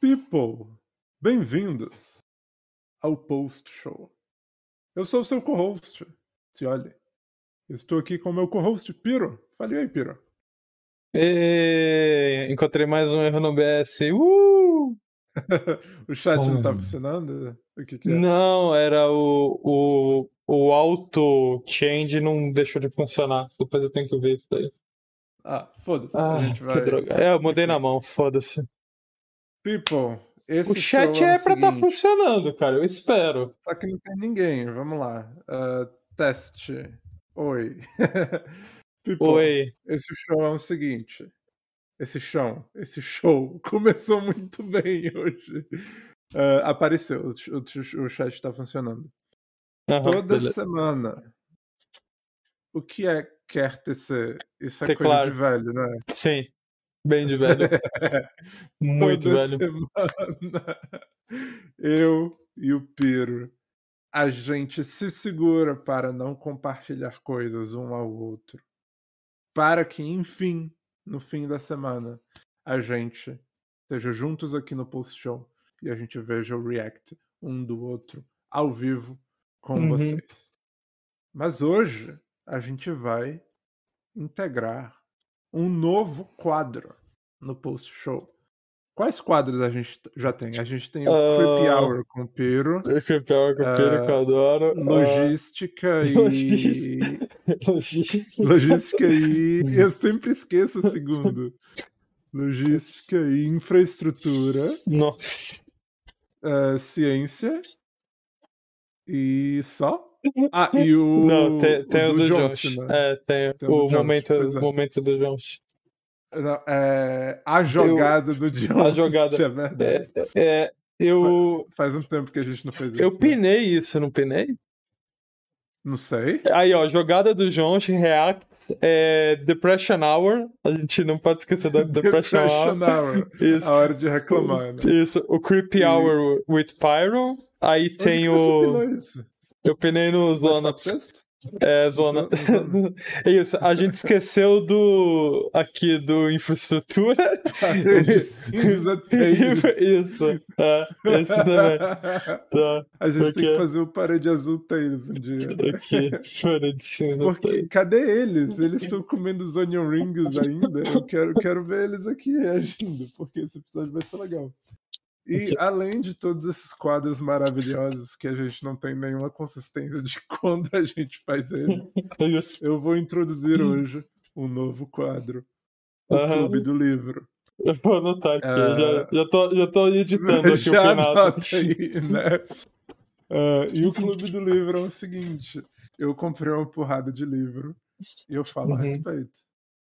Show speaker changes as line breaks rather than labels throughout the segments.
People, bem-vindos ao Post Show. Eu sou o seu co-host, Cioli. Estou aqui com o meu co-host, Piro. Fale aí, Piro.
E... Encontrei mais um erro no BS. Uh!
o chat não tá funcionando? O que, que é?
Não, era o, o, o auto change não deixou de funcionar. Depois eu tenho que ver isso daí.
Ah, foda-se.
Ah,
gente
que
vai...
droga. É, eu mudei na mão, foda-se.
People, esse
O chat
show
é
é,
pra estar
seguinte,
funcionando, cara. Eu espero.
Só que não tem ninguém. Vamos lá. Ah, teste. Oi. People,
Oi.
Esse show é o seguinte. Esse chão, esse show começou muito bem hoje. Ah, apareceu, o, o o chat está funcionando.
Aham,
Toda
beleza.
semana. O que é quer tecer? Isso é
Teclado.
coisa de velho, né?
Sim. Bem de velho. Muito
Toda
velho.
semana, eu e o Piro, a gente se segura para não compartilhar coisas um ao outro. Para que, enfim, no fim da semana, a gente esteja juntos aqui no post show e a gente veja o react um do outro ao vivo com
Uhum.
vocês. Mas hoje a gente vai integrar um novo quadro no post show. Quais quadros a gente já tem? A gente tem o Creepy
Ah,
Hour com o Piro,
Creepyhour, Creepyhour, que eu adoro. Ah,
logística e.
logística. Logística.
Logística e. Eu sempre esqueço o segundo. Logística e infraestrutura,
Nossa.
Ah, ciência e só? Ah, e o.
Não, tem, tem o, do,
Johnston,
Jones.
né?
É, tem,
Tem o do
o momento,
é.
o momento do Jones.
Não, é, a jogada do John.
A jogada.
É verdade.
É, é, eu,
Faz um tempo que a gente não fez isso.
eu
né?
pinei isso, não pinei?
Não sei.
Aí, ó, jogada do Jones, React, é, Depression Hour. A gente não pode esquecer da Depression,
Depression
Hour.
Hour.
Isso.
A hora de reclamar, né?
Isso, o Creepy
E-
Hour with Pyro. Aí
Onde
tem
você
o.
pinou isso?
Eu pinei no Zona.
Falar texto?
É, zona.
No zona.
É Isso, a gente esqueceu do. Aqui do infraestrutura.
Parede cinza.
Isso, é, esse também. Tá,
A gente tem que fazer o parede azul tênis um dia.
aqui, fora de cima.
Porque cadê eles? Eles estão comendo os onion rings ainda. Eu quero, quero ver eles aqui reagindo, porque esse episódio vai ser legal. E além de todos esses quadros maravilhosos que a gente não tem nenhuma consistência de quando a gente faz eles,
É
eu vou introduzir hoje um novo quadro. O
Aham.
Clube do Livro.
Eu vou anotar aqui.
Ah.
Já, já, tô, já tô editando aqui
Já
o final.
aí, né? Ah, e o Clube do Livro é o seguinte: eu comprei uma porrada de livro e eu falo a
Uhum.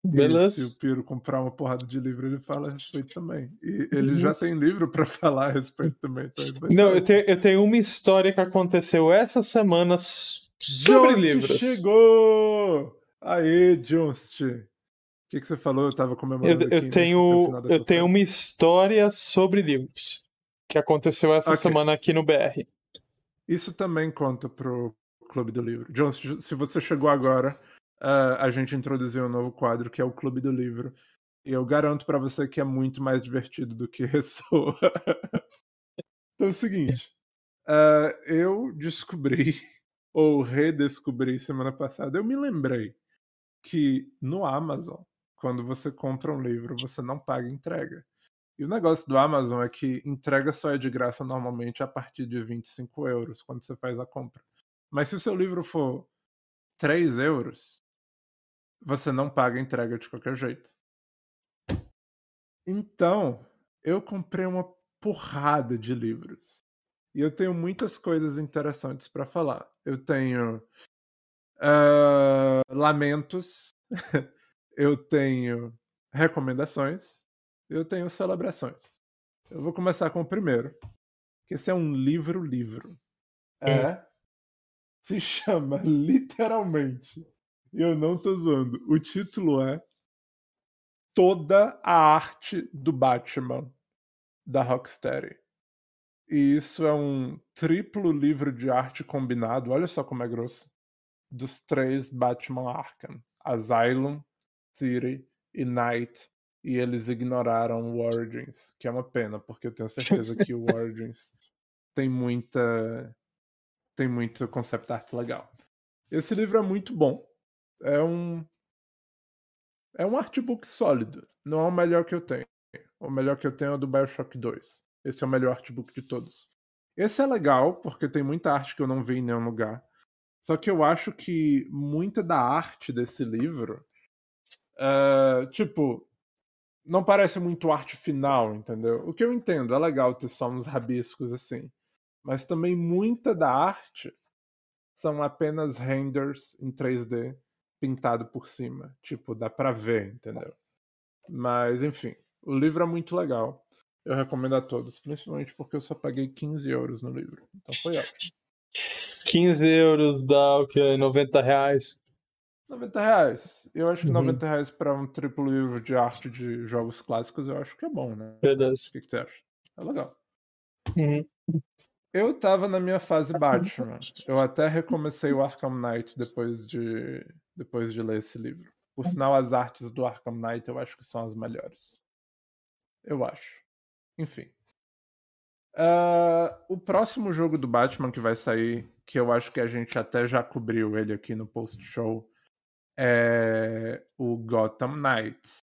Respeito. E se
Beleza?
o Piro comprar uma porrada de livro, ele fala a respeito também. E ele já
Isso.
tem livro pra falar a respeito também. Então
Não, eu tenho, eu tenho uma história que aconteceu essa semana sobre
Jost
livros.
chegou! Aê, Jost! O que, que você falou? Eu tava
Eu,
comemorando
eu
mas
tenho, eu tenho uma história sobre livros que aconteceu essa
Ok.
semana aqui no BR.
Isso também conta pro Clube do Livro. John, se se você chegou agora, ah, a gente introduziu um novo quadro que é o Clube do Livro. E eu garanto pra você que é muito mais divertido do que ressoa. então é o seguinte. ah, eu descobri, ou redescobri semana passada, eu me lembrei que no Amazon, quando você compra um livro, você não paga entrega. E o negócio do Amazon é que entrega só é de graça normalmente a partir de 25 euros quando você faz a compra. Mas se o seu livro for 3 euros, você não paga a entrega de qualquer jeito. Então, eu comprei uma porrada de livros. E eu tenho muitas coisas interessantes para falar. Eu tenho ah, lamentos, eu tenho recomendações, eu tenho celebrações. Eu vou começar com o primeiro. Que esse é um livro-livro. É. Se chama literalmente. Eu não tô zoando. O título é Toda a Arte do Batman da Rocksteady. E isso é um triplo livro de arte combinado. Olha só como é grosso. Dos três Batman Arkham: Asylum, City e Night e eles ignoraram o Origins, que é uma pena, porque eu tenho certeza que o Origins tem muita tem muito concept art legal. Esse livro é muito bom. É um é um artbook sólido. Não é o melhor que eu tenho. O melhor que eu tenho é o do BioShock 2. Esse é o melhor artbook de todos. Esse é legal, porque tem muita arte que eu não vi em nenhum lugar. Só que eu acho que muita da arte desse livro. Uh, tipo, não parece muito arte final, entendeu? O que eu entendo, é legal ter só uns rabiscos assim. Mas também muita da arte são apenas renders em 3D pintado por cima. Tipo, dá pra ver, entendeu? Mas, enfim, o livro é muito legal. Eu recomendo a todos, principalmente porque eu só paguei 15 euros no livro. Então foi ótimo.
15 euros dá o que? 90 reais?
90 reais. Eu acho que uhum. 90 reais pra um triplo livro de arte de jogos clássicos, eu acho que é bom, né?
Beleza.
O que, que você acha? É legal.
Uhum.
Eu tava na minha fase Batman. Eu até recomecei o Arkham Knight depois de, depois de ler esse livro. Por sinal, as artes do Arkham Knight eu acho que são as melhores. Eu acho. Enfim. Uh, o próximo jogo do Batman que vai sair, que eu acho que a gente até já cobriu ele aqui no post-show, é o Gotham Knights.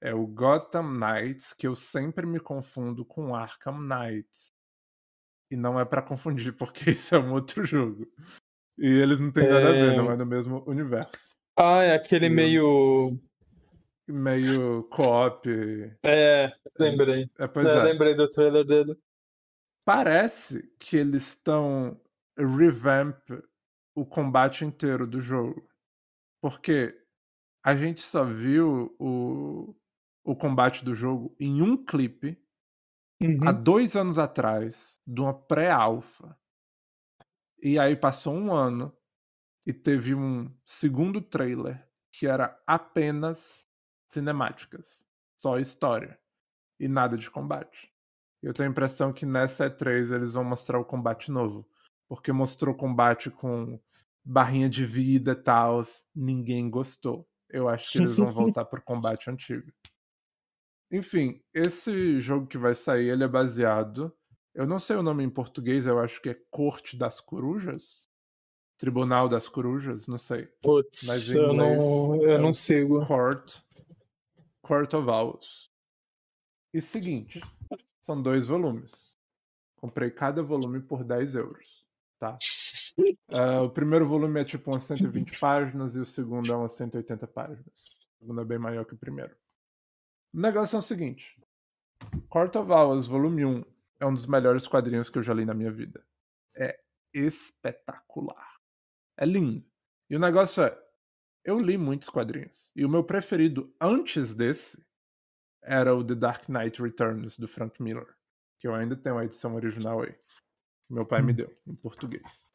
É o Gotham Knights que eu sempre me confundo com Arkham Knights. E não é para confundir, porque isso é um outro jogo. E eles não têm nada a ver, não é no mesmo universo.
Ah, é aquele e meio.
Meio co-op.
É, lembrei.
É, pois é, é.
Lembrei do trailer dele.
Parece que eles estão revamp o combate inteiro do jogo. Porque a gente só viu o, o combate do jogo em um clipe uhum. há dois anos atrás, de uma pré-alpha. E aí passou um ano e teve um segundo trailer que era apenas cinemáticas, só história e nada de combate. Eu tenho a impressão que nessa E3 eles vão mostrar o combate novo, porque mostrou combate com barrinha de vida e tal, ninguém gostou. Eu acho que eles vão voltar pro combate antigo. Enfim, esse jogo que vai sair, ele é baseado. Eu não sei o nome em português, eu acho que é Corte das Corujas. Tribunal das Corujas, não sei.
Putz, Mas em inglês, eu não, eu é não sigo.
Court, Court of Owls. E seguinte, são dois volumes. Comprei cada volume por 10 euros, tá? Uh, o primeiro volume é tipo umas 120 páginas e o segundo é umas 180 páginas. O segundo é bem maior que o primeiro. O negócio é o seguinte: Court of Owls, volume 1, é um dos melhores quadrinhos que eu já li na minha vida. É espetacular. É lindo. E o negócio é: eu li muitos quadrinhos. E o meu preferido antes desse era o The Dark Knight Returns, do Frank Miller. Que eu ainda tenho a edição original aí. Meu pai me hum. deu, em português.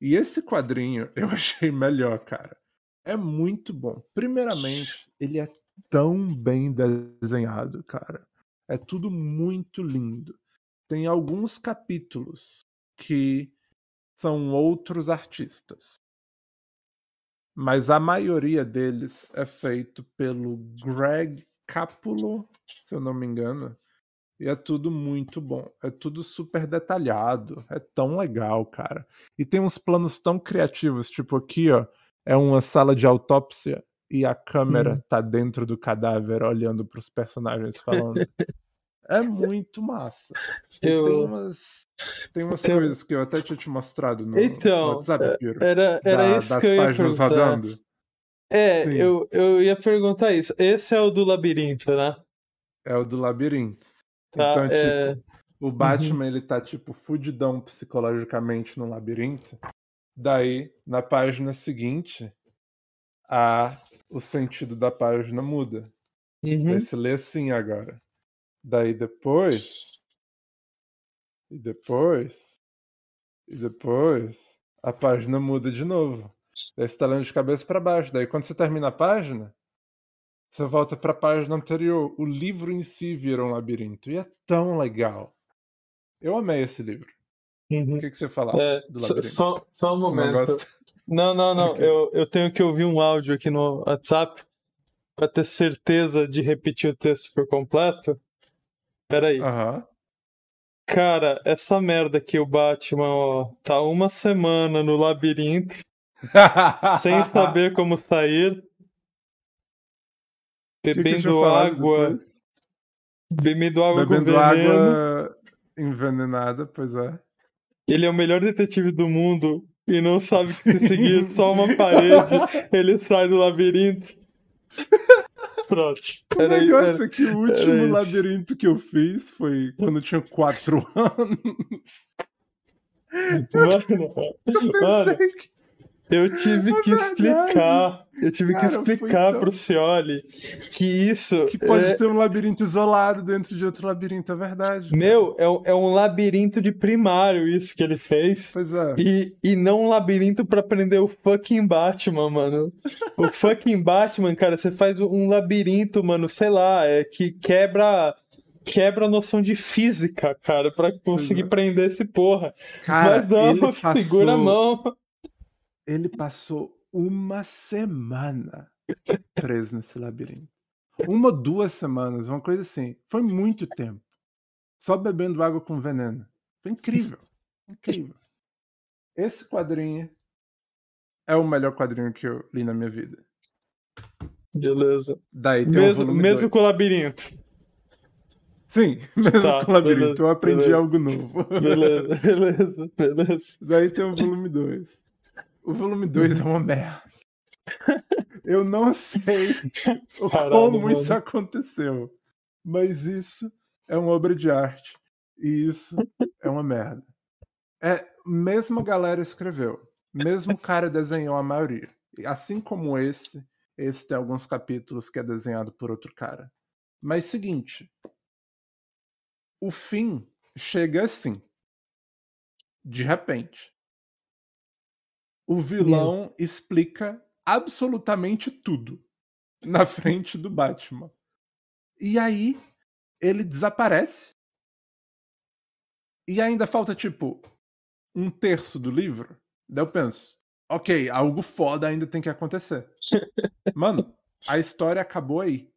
E esse quadrinho eu achei melhor, cara. É muito bom. Primeiramente, ele é tão bem desenhado, cara. É tudo muito lindo. Tem alguns capítulos que são outros artistas. Mas a maioria deles é feito pelo Greg Capulo, se eu não me engano. E é tudo muito bom. É tudo super detalhado. É tão legal, cara. E tem uns planos tão criativos, tipo aqui, ó. É uma sala de autópsia e a câmera hum. tá dentro do cadáver olhando para os personagens falando. é muito massa. Eu... Tem umas, tem umas eu... coisas que eu até tinha te mostrado no,
então,
no WhatsApp,
Piro, era, era da, isso das que eu páginas ia rodando. É, eu, eu ia perguntar isso. Esse é o do labirinto, né?
É o do labirinto. Tá, então, é... tipo, o Batman, uhum. ele tá, tipo, fudidão psicologicamente no labirinto. Daí, na página seguinte, a, o sentido da página muda. Uhum. Daí se lê assim agora. Daí depois. E depois. E depois. A página muda de novo. Daí você tá lendo de cabeça para baixo. Daí quando você termina a página, você volta para a página anterior. O livro em si vira um labirinto. E é tão legal. Eu amei esse livro. Uhum. O que, que você fala
é, do labirinto? Só, só um momento. Não, não, não. não. Okay. Eu, eu tenho que ouvir um áudio aqui no WhatsApp. pra ter certeza de repetir o texto por completo. Peraí.
Aham.
Cara, essa merda aqui, o Batman, ó, tá uma semana no labirinto, sem saber como sair,
que que
bebendo água,
depois?
bebendo água
Bebendo
com veneno.
água envenenada, pois é.
Ele é o melhor detetive do mundo e não sabe que se seguir só uma parede, ele sai do labirinto. Pronto.
O
Era,
negócio
era-
é que o último
isso.
labirinto que eu fiz foi quando eu tinha 4 anos.
Mano, mano,
Pensei que
eu tive
É
que
verdade.
explicar. Eu tive
Cara,
que explicar
tão-
pro Cioli que isso.
que pode
é-
ter um labirinto isolado dentro de outro labirinto, é verdade.
Meu, é, um- é um labirinto de primário isso que ele fez.
Pois é.
E, e não um labirinto pra prender o fucking Batman, mano. O fucking Batman, cara, você faz um labirinto, mano, sei lá, é que quebra quebra a noção de física, cara, pra conseguir
é.
prender esse porra.
Cara,
Mas não,
ele passou,
segura a mão.
Ele passou uma semana preso nesse labirinto. Uma, duas semanas, uma coisa assim. Foi muito tempo. Só bebendo água com veneno. Foi incrível. Incrível. Esse quadrinho é o melhor quadrinho que eu li na minha vida.
Beleza.
Daí tem
Mesmo,
volume
mesmo
dois.
com o labirinto.
Sim, mesmo
Tá,
com o labirinto.
beleza,
eu aprendi
beleza.
algo novo.
Beleza, beleza, beleza.
Daí tem o volume 2. O volume 2 é uma merda. Eu não sei
Caralho,
como
mano.
isso aconteceu. Mas isso é uma obra de arte. E isso é uma merda. É, mesmo a galera escreveu. Mesmo o cara desenhou a maioria. Assim como esse, esse tem alguns capítulos que é desenhado por outro cara. Mas seguinte. O fim chega assim. De repente. O vilão explica absolutamente tudo na frente do Batman. E aí ele desaparece. E ainda falta, tipo, um terço do livro. Daí eu penso, ok, algo foda ainda tem que acontecer. Mano, a história acabou aí.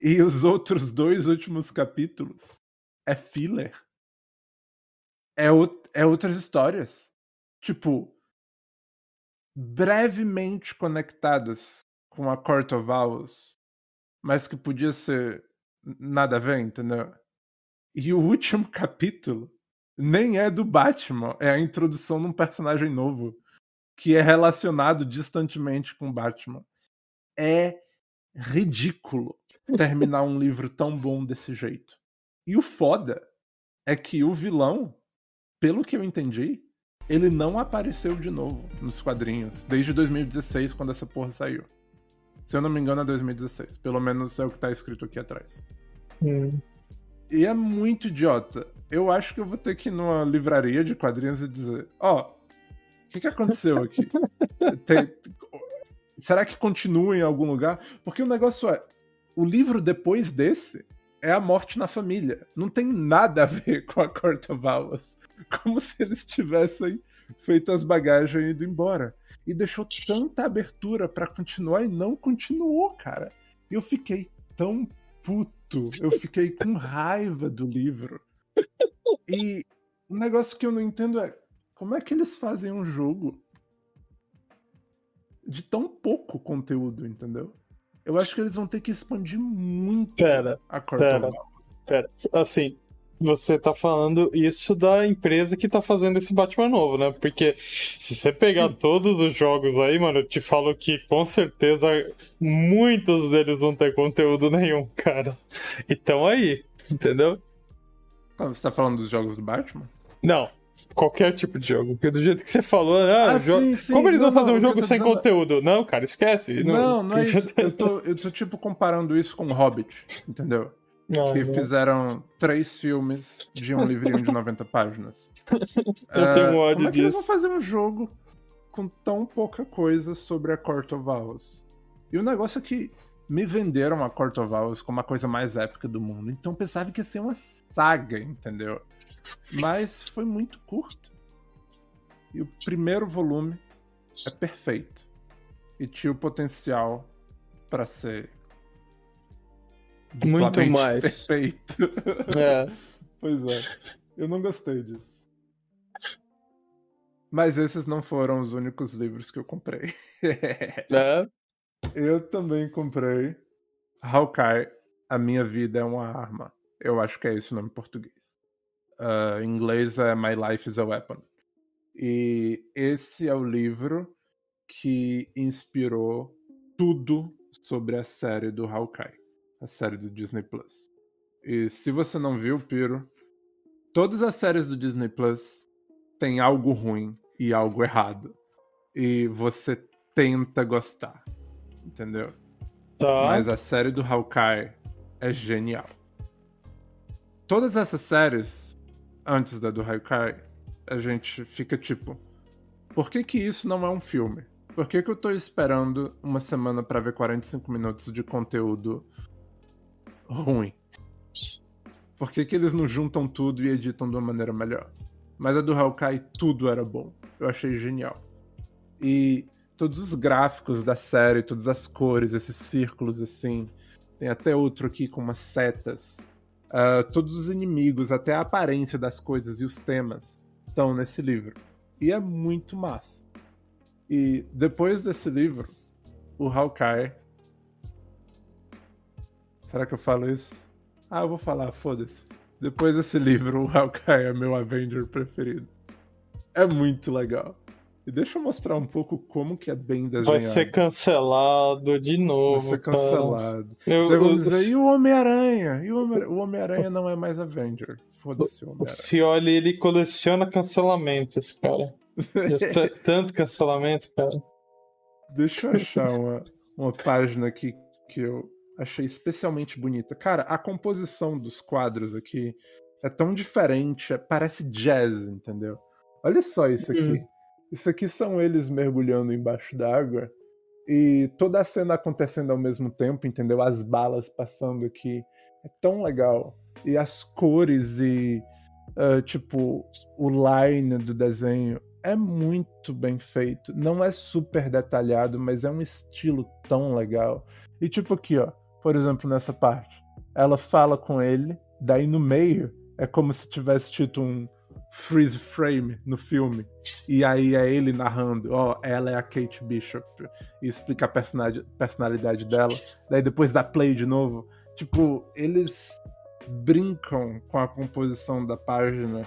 E os outros dois últimos capítulos é filler. É, out- é outras histórias. Tipo, brevemente conectadas com a Court of Owls, mas que podia ser nada a ver, entendeu? E o último capítulo nem é do Batman, é a introdução de um personagem novo que é relacionado distantemente com o Batman. É ridículo terminar um livro tão bom desse jeito. E o foda é que o vilão, pelo que eu entendi, ele não apareceu de novo nos quadrinhos desde 2016, quando essa porra saiu. Se eu não me engano, é 2016. Pelo menos é o que tá escrito aqui atrás.
Hum.
E é muito idiota. Eu acho que eu vou ter que ir numa livraria de quadrinhos e dizer: Ó, o que, que aconteceu aqui? Tem- Será que continua em algum lugar? Porque o negócio é: o livro depois desse é a morte na família. Não tem nada a ver com a Owls. Como se eles tivessem feito as bagagens e ido embora. E deixou tanta abertura pra continuar e não continuou, cara. Eu fiquei tão puto. Eu fiquei com raiva do livro. E o negócio que eu não entendo é como é que eles fazem um jogo de tão pouco conteúdo, entendeu? Eu acho que eles vão ter que expandir muito
Pera,
a Court
pera. Pera, assim, você tá falando isso da empresa que tá fazendo esse Batman novo, né? Porque se você pegar todos os jogos aí, mano, eu te falo que com certeza muitos deles não tem conteúdo nenhum, cara. Então aí, entendeu?
Ah, Você tá falando dos jogos do Batman?
Não, qualquer tipo de jogo. Porque do jeito que você falou, ah,
Ah, sim, sim.
como eles
Não,
vão fazer
não,
um
que
jogo sem
dizendo é-
conteúdo? Não, cara, esquece.
Não, não é
que-
isso. Eu tô, eu tô tipo comparando isso com Hobbit, entendeu?
Ah,
que
não.
fizeram três filmes de um livrinho de 90 páginas.
Eu tenho
Ah,
ódio
Como é que eles vão fazer um jogo com tão pouca coisa sobre a Court of Owls? E o negócio é que me venderam a Owls como a coisa mais épica do mundo. Então eu pensava que ia ser uma saga, entendeu? Mas foi muito curto. E o primeiro volume é perfeito. E tinha o potencial pra ser
Muito mais.
perfeito.
É.
pois é. Eu não gostei disso. Mas esses não foram os únicos livros que eu comprei.
É.
eu também comprei Hawkeye, A Minha Vida é uma Arma. Eu acho que é esse o nome em português. Ah, em inglês é My Life is a Weapon. E esse é o livro que inspirou tudo sobre a série do Hawkeye, a série do Disney Plus. E se você não viu, Piro, todas as séries do Disney Plus têm algo ruim e algo errado. E você tenta gostar, entendeu?
Tá.
Mas a série do Hawkeye é genial. Todas essas séries, antes da do Hawkeye, a gente fica tipo: por que que isso não é um filme? Por que que eu tô esperando uma semana pra ver 45 minutos de conteúdo ruim? Por que que eles não juntam tudo e editam de uma maneira melhor? Mas a do Hawkeye, tudo era bom. Eu achei genial. E todos os gráficos da série, todas as cores, esses círculos assim. Tem até outro aqui com umas setas. Ah, todos os inimigos, até a aparência das coisas e os temas estão nesse livro. E é muito massa. E depois desse livro, o Hawkeye. Será que eu falo isso? Ah, eu vou falar, foda-se. Depois desse livro, o Hawkeye é meu Avenger preferido. É muito legal. E deixa eu mostrar um pouco como que é bem desenhado.
Vai ser cancelado de novo.
Vai ser cancelado.
Eu, eu-
dizer, e o Homem-Aranha? E o Homem- Homem-Aranha não é mais Avenger. Foda-se o
o
Homem-Aranha.
Cioli, ele coleciona cancelamentos, cara. É tanto cancelamento, cara.
Deixa eu achar uma, uma página aqui que eu achei especialmente bonita. Cara, a composição dos quadros aqui é tão diferente, é- parece jazz, entendeu? Olha só isso aqui.
Uhum.
Isso aqui são eles mergulhando embaixo d'água e toda a cena acontecendo ao mesmo tempo, entendeu? As balas passando aqui. É tão legal. E as cores e, ah, tipo, o line do desenho é muito bem feito. Não é super detalhado, mas é um estilo tão legal. E tipo aqui, ó, por exemplo, nessa parte, ela fala com ele, daí no meio é como se tivesse tido um freeze frame no filme. E aí é ele narrando, ó, ela é a Kate Bishop e explica a personalidade, personalidade dela. Daí depois dá play de novo. Tipo, eles brincam com a composição da página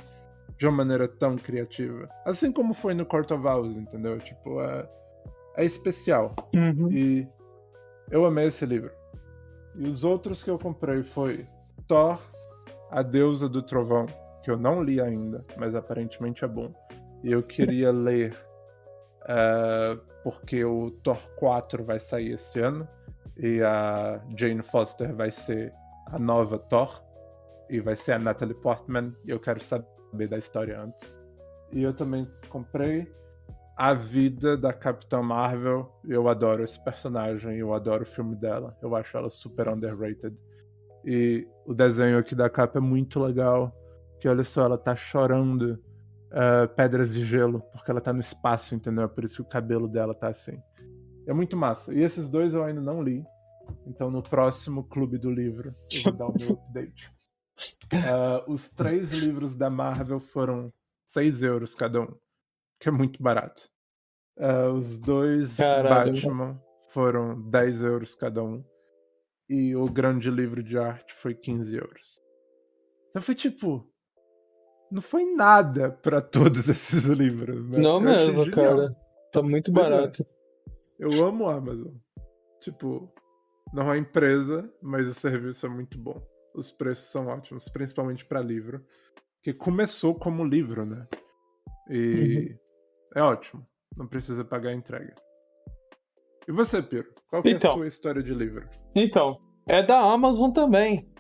de uma maneira tão criativa. Assim como foi no Court of Owls, entendeu? Tipo, é, é especial.
Uhum.
E eu amei esse livro. E os outros que eu comprei foi Thor, a Deusa do Trovão, que eu não li ainda, mas aparentemente é bom. E eu queria ler eh, porque o Thor 4 vai sair esse ano e a Jane Foster vai ser a nova Thor e vai ser a Natalie Portman e eu quero saber da história antes. E eu também comprei a vida da Capitã Marvel. Eu adoro esse personagem, eu adoro o filme dela. Eu acho ela super underrated. E o desenho aqui da capa é muito legal. Que olha só, ela tá chorando eh, pedras de gelo, porque ela tá no espaço, entendeu? É por isso que o cabelo dela tá assim. É muito massa. E esses dois eu ainda não li. Então no próximo clube do livro eu vou dar o meu update. Eh, os três livros da Marvel foram 6 euros cada um, que é muito barato. Eh, os dois
Caralho.
Batman foram 10 euros cada um. E o grande livro de arte foi 15 euros. Então foi tipo. Não foi nada pra todos esses livros, né?
Não
Eu
mesmo, cara. Tá muito
Pois é.
barato.
Eu amo a Amazon. Tipo, não é empresa, mas o serviço é muito bom. Os preços são ótimos, principalmente pra livro. Que começou como livro, né? E é ótimo. Não precisa pagar a entrega. E você, Piro? Qual que é
Então.
a sua história de livro?
Então, é da Amazon também.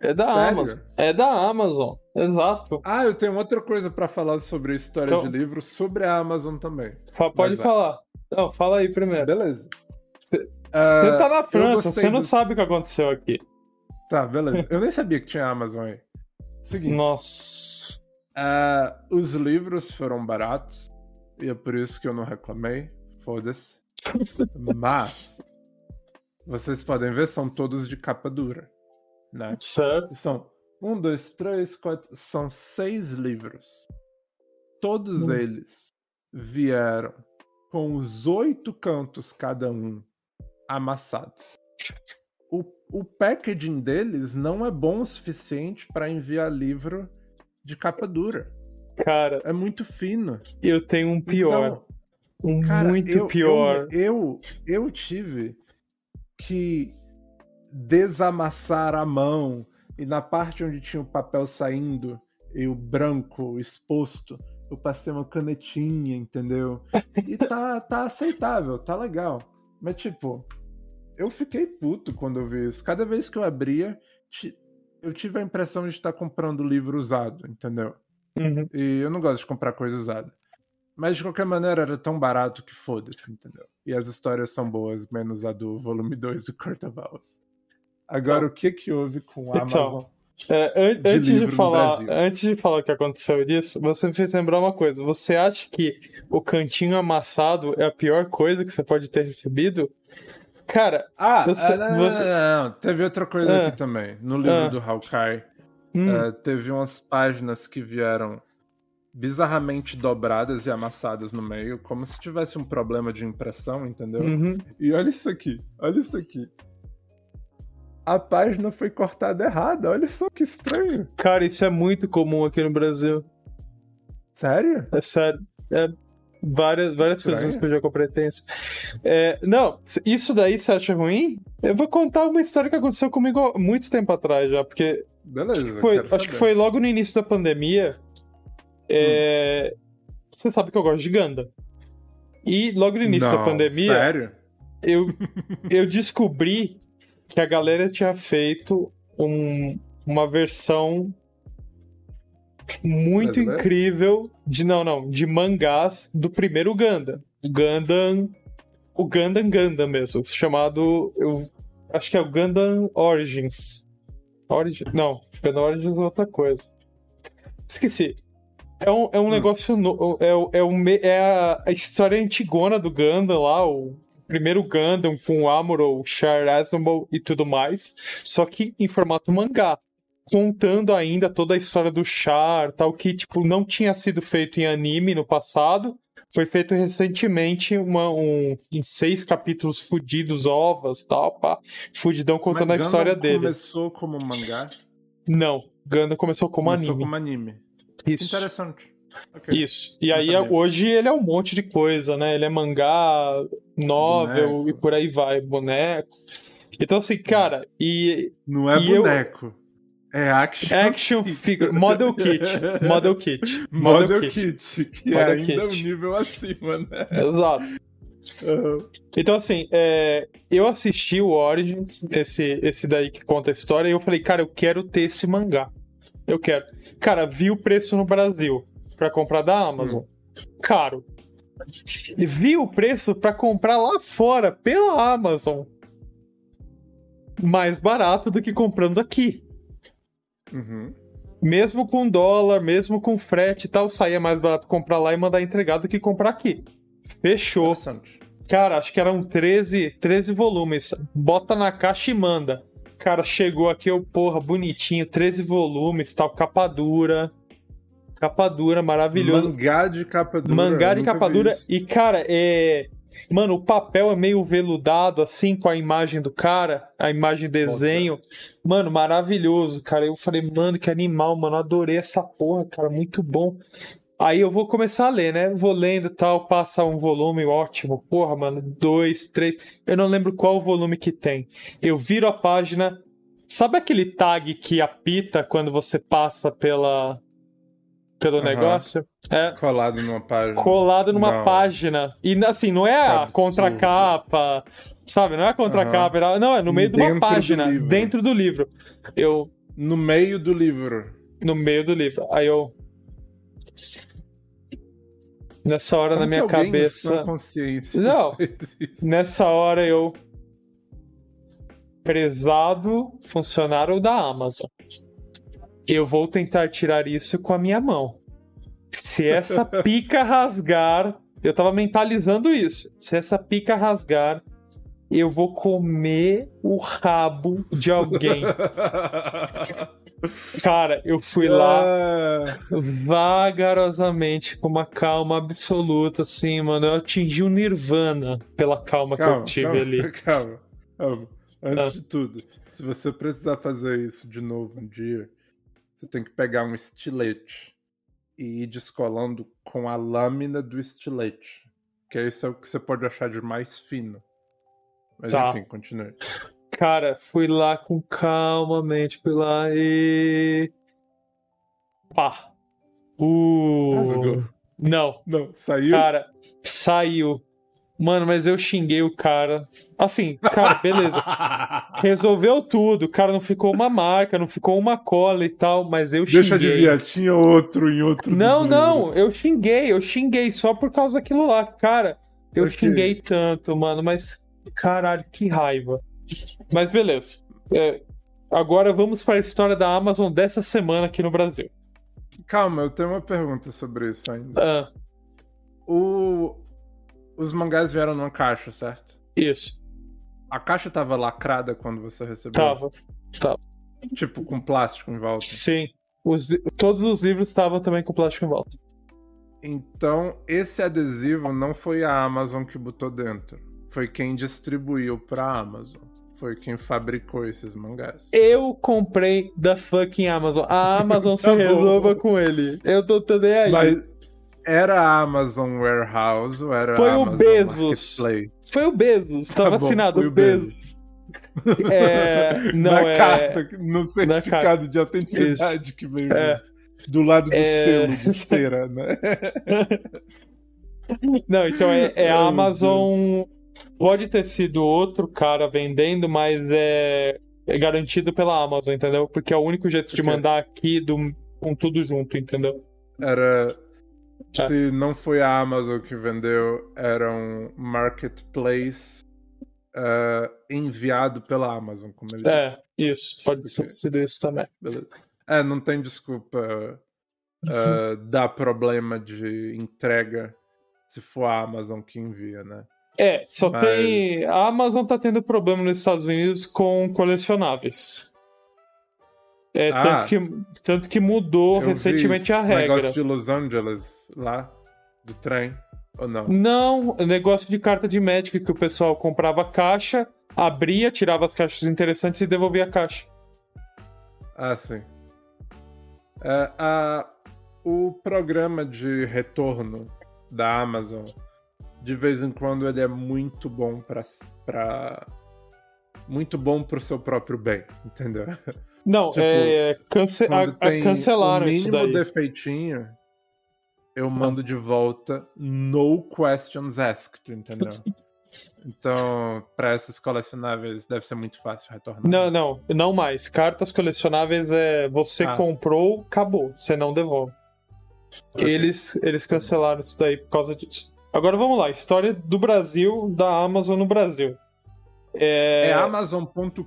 É da
Sério?
Amazon. É da Amazon. Exato.
Ah, eu tenho outra coisa pra falar sobre a história
Então-
de livro, sobre a Amazon também.
Pode
vai.
falar. Não, fala aí primeiro.
Beleza. Ah,
Você tá na França, você não
dos-
sabe o que aconteceu aqui.
Tá, beleza. Eu nem sabia que tinha Amazon aí. Seguinte.
Nossa.
Ah, os livros foram baratos e é por isso que eu não reclamei. Foda-se. Mas vocês podem ver, são todos de capa dura. Né?
Certo.
São um, dois, três, quatro. São seis livros. Todos
Hum.
eles vieram com os oito cantos cada um amassados. O, o packaging deles não é bom o suficiente para enviar livro de capa dura.
Cara,
É muito fino.
eu tenho um pior.
Então,
um
Cara,
muito
eu,
pior.
Eu, eu, eu tive que desamassar a mão e na parte onde tinha o papel saindo e o branco exposto, eu passei uma canetinha, entendeu? E tá, tá aceitável, tá legal. Mas, tipo, eu fiquei puto quando eu vi isso. Cada vez que eu abria, eu tive a impressão de estar comprando livro usado, entendeu?
Uhum.
E eu não gosto de comprar coisa usada. Mas de qualquer maneira era tão barato que foda-se, entendeu? E as histórias são boas, menos a do volume 2 do of Owls. Agora, o que que houve com a
Então,
Amazon?
É, an-
de
antes, de falar, antes de falar o que aconteceu disso, você me fez lembrar uma coisa. Você acha que o cantinho amassado é a pior coisa que você pode ter recebido? Cara,
Ah,
você-
ah, não, não,
você-
não, não, teve outra coisa
Ah.
aqui também. No livro
Ah.
do Hawkeye,
hum,
eh, teve umas páginas que vieram bizarramente dobradas e amassadas no meio, como se tivesse um problema de impressão, entendeu?
uhum.
E olha isso aqui, olha isso aqui. A página foi cortada errada, olha só que estranho.
Cara, isso é muito comum aqui no Brasil.
Sério?
É sério. É várias, várias
Estranho.
pessoas que eu já comprei isso. É, não, isso daí você acha ruim? Eu vou contar uma história que aconteceu comigo há muito tempo atrás já, porque
Beleza,
Acho que foi, acho que foi logo no início da pandemia. É, Você sabe que eu gosto de Ganda. E logo no início da
Não,
pandemia,
Sério?
eu, eu descobri que a galera tinha feito um- uma versão muito incrível de não, não, de mangás do primeiro Gundam. O Gundam, o Gundam Gundam mesmo, chamado, eu acho que é o Gundam Origins. Origin, não, Gundam Origins é outra coisa. Esqueci. É um, é um
Hum.
negócio. No, é, é, me- é a, a história antigona do Gundam lá, o primeiro Gundam com o Amuro, o Char Aznable e tudo mais. Só que em formato mangá. Contando ainda toda a história do Char, tal, que tipo, não tinha sido feito em anime no passado. Foi feito recentemente uma, um, em seis capítulos fudidos, ovas tal, pá. Fudidão contando
Mas
a história dele.
começou como mangá?
Não, Gundam começou como
começou
anime.
como anime.
Isso.
Interessante. Ok.
Isso. E
Não
aí,
sabia.
hoje ele é um monte de coisa, né? Ele é mangá, novel
Boneco.
e por aí vai, boneco. Então, assim, cara, e
Não é
E eu-
boneco. É action,
action figure, model kit, model kit,
Model kit, que
Model
é ainda um
kit.
nível acima, né?
Exato.
Aham.
Então, assim, é, eu assisti o Origins, esse, esse daí que conta a história, e eu falei, cara, eu quero ter esse mangá. Eu quero. Cara, vi o preço no Brasil pra comprar da Amazon. Caro. E vi o preço pra comprar lá fora pela Amazon. Mais barato do que comprando aqui.
Uhum.
Mesmo com dólar, mesmo com frete e tal, saía mais barato comprar lá e mandar entregar do que comprar aqui. Fechou. Cara, acho que eram 13, 13 volumes. Bota na caixa e manda. Cara, chegou aqui, eu, porra, bonitinho, 13 volumes, tal, capa dura. Capa dura, maravilhoso.
Mangá de capa dura.
Mangá de capa dura. E, cara, é. Mano, o papel é meio veludado, assim, com a imagem do cara, a imagem desenho. Mano, maravilhoso, cara. Eu falei, mano, que animal, mano. Adorei essa porra, cara. Muito bom. Aí eu vou começar a ler, né? Vou lendo e tal, passa um volume ótimo. Porra, mano, dois, três. Eu não lembro qual volume que tem. Eu viro a página. Sabe aquele tag que apita quando você passa pela pelo
Aham.
negócio? É
Colado numa página.
colado numa
Não.
página. E assim, não é a contracapa, sabe? Não é a contracapa, não, é no meio de
Dentro
uma
do
página,
livro.
dentro do livro. Eu
No meio do livro.
no meio do livro. Aí eu Nessa hora
Como
na minha cabeça,
consciência
Não. nessa hora eu prezado funcionário da Amazon. Eu vou tentar tirar isso com a minha mão. Se essa pica rasgar, eu tava mentalizando isso. Se essa pica rasgar, eu vou comer o rabo de alguém. Cara, eu fui lá
Ah,
vagarosamente, com uma calma absoluta, assim, mano. Eu atingi o nirvana pela calma, que eu
calma,
tive
calma,
ali.
calma, calma. Antes
Ah.
de tudo, se você precisar fazer isso de novo um dia, você tem que pegar um estilete e ir descolando com a lâmina do estilete. Que isso é o que você pode achar de mais fino. Mas
Tá.
enfim, continue.
Cara, fui lá com calmamente, fui lá e. Pá. Uh.
Rasgou.
Não,
Não, saiu?
cara, saiu. Mano, mas eu xinguei o cara. Assim, cara, beleza. Resolveu tudo. Cara não ficou uma marca, não ficou uma cola e tal, mas eu
Deixa
xinguei.
adivinhar, tinha outro em outro
Não, não,
livros.
eu xinguei, eu xinguei só por causa daquilo lá. Cara, eu
Ok.
xinguei tanto, mano, mas caralho, que raiva. Mas beleza. É, agora vamos para a história da Amazon dessa semana aqui no Brasil.
Calma, eu tenho uma pergunta sobre isso ainda.
Ah,
O... Os mangás vieram numa caixa, certo?
isso,
A caixa tava lacrada quando você recebeu?
tava.
Tipo, com plástico em volta.
Sim. Os- todos os livros estavam também com plástico em volta.
Então, esse adesivo não foi a Amazon que botou dentro. Foi quem distribuiu pra Amazon. Foi quem fabricou esses mangás.
Eu comprei da fucking Amazon. A Amazon se resolva com ele. Eu tô tô nem aí.
Mas era a Amazon Warehouse ou era
Foi
a
o
Amazon
Bezos.
Marketplace?
Foi o Bezos, tava
Tá
assinado o
o
Bezos. É, não,
Na
é.
carta, no certificado de autenticidade que veio
É.
do lado do
É.
selo de cera, né?
Não, então é, é a Amazon. Pode ter sido outro cara vendendo, mas é, é garantido pela Amazon, entendeu? Porque é o único jeito de mandar aqui do, com tudo junto, entendeu?
Era.
É.
Se não foi a Amazon que vendeu, era um marketplace ah, enviado pela Amazon, como ele
É,
disse.
isso. Pode
Ok.
ter sido isso também.
Beleza. É, não tem desculpa ah, dar problema de entrega se for a Amazon que envia, né?
É, só
Mas-
tem. A Amazon tá tendo problema nos Estados Unidos com colecionáveis. É,
Ah.
tanto, que, tanto que mudou
Eu
recentemente a regra.
negócio de Los Angeles lá, do trem, ou não?
Não, o negócio de carta de Magic que o pessoal comprava caixa, abria, tirava as caixas interessantes e devolvia a caixa.
Ah, sim. É, a- o programa de retorno da Amazon, de vez em quando ele é muito bom pra muito bom pro seu próprio bem, entendeu?
Não,
Tipo,
é, cance a- a- cancelaram
o
isso
mínimo
daí.
defeitinho, eu mando de volta no questions asked, entendeu? Então, pra esses colecionáveis deve ser muito fácil retornar.
Não, não, não mais. Cartas colecionáveis é você
Ah.
comprou, acabou, você não devolve.
Ok.
Eles, eles cancelaram isso daí por causa disso. Agora vamos lá, história do Brasil, da Amazon no Brasil. É,
É amazon.com.br.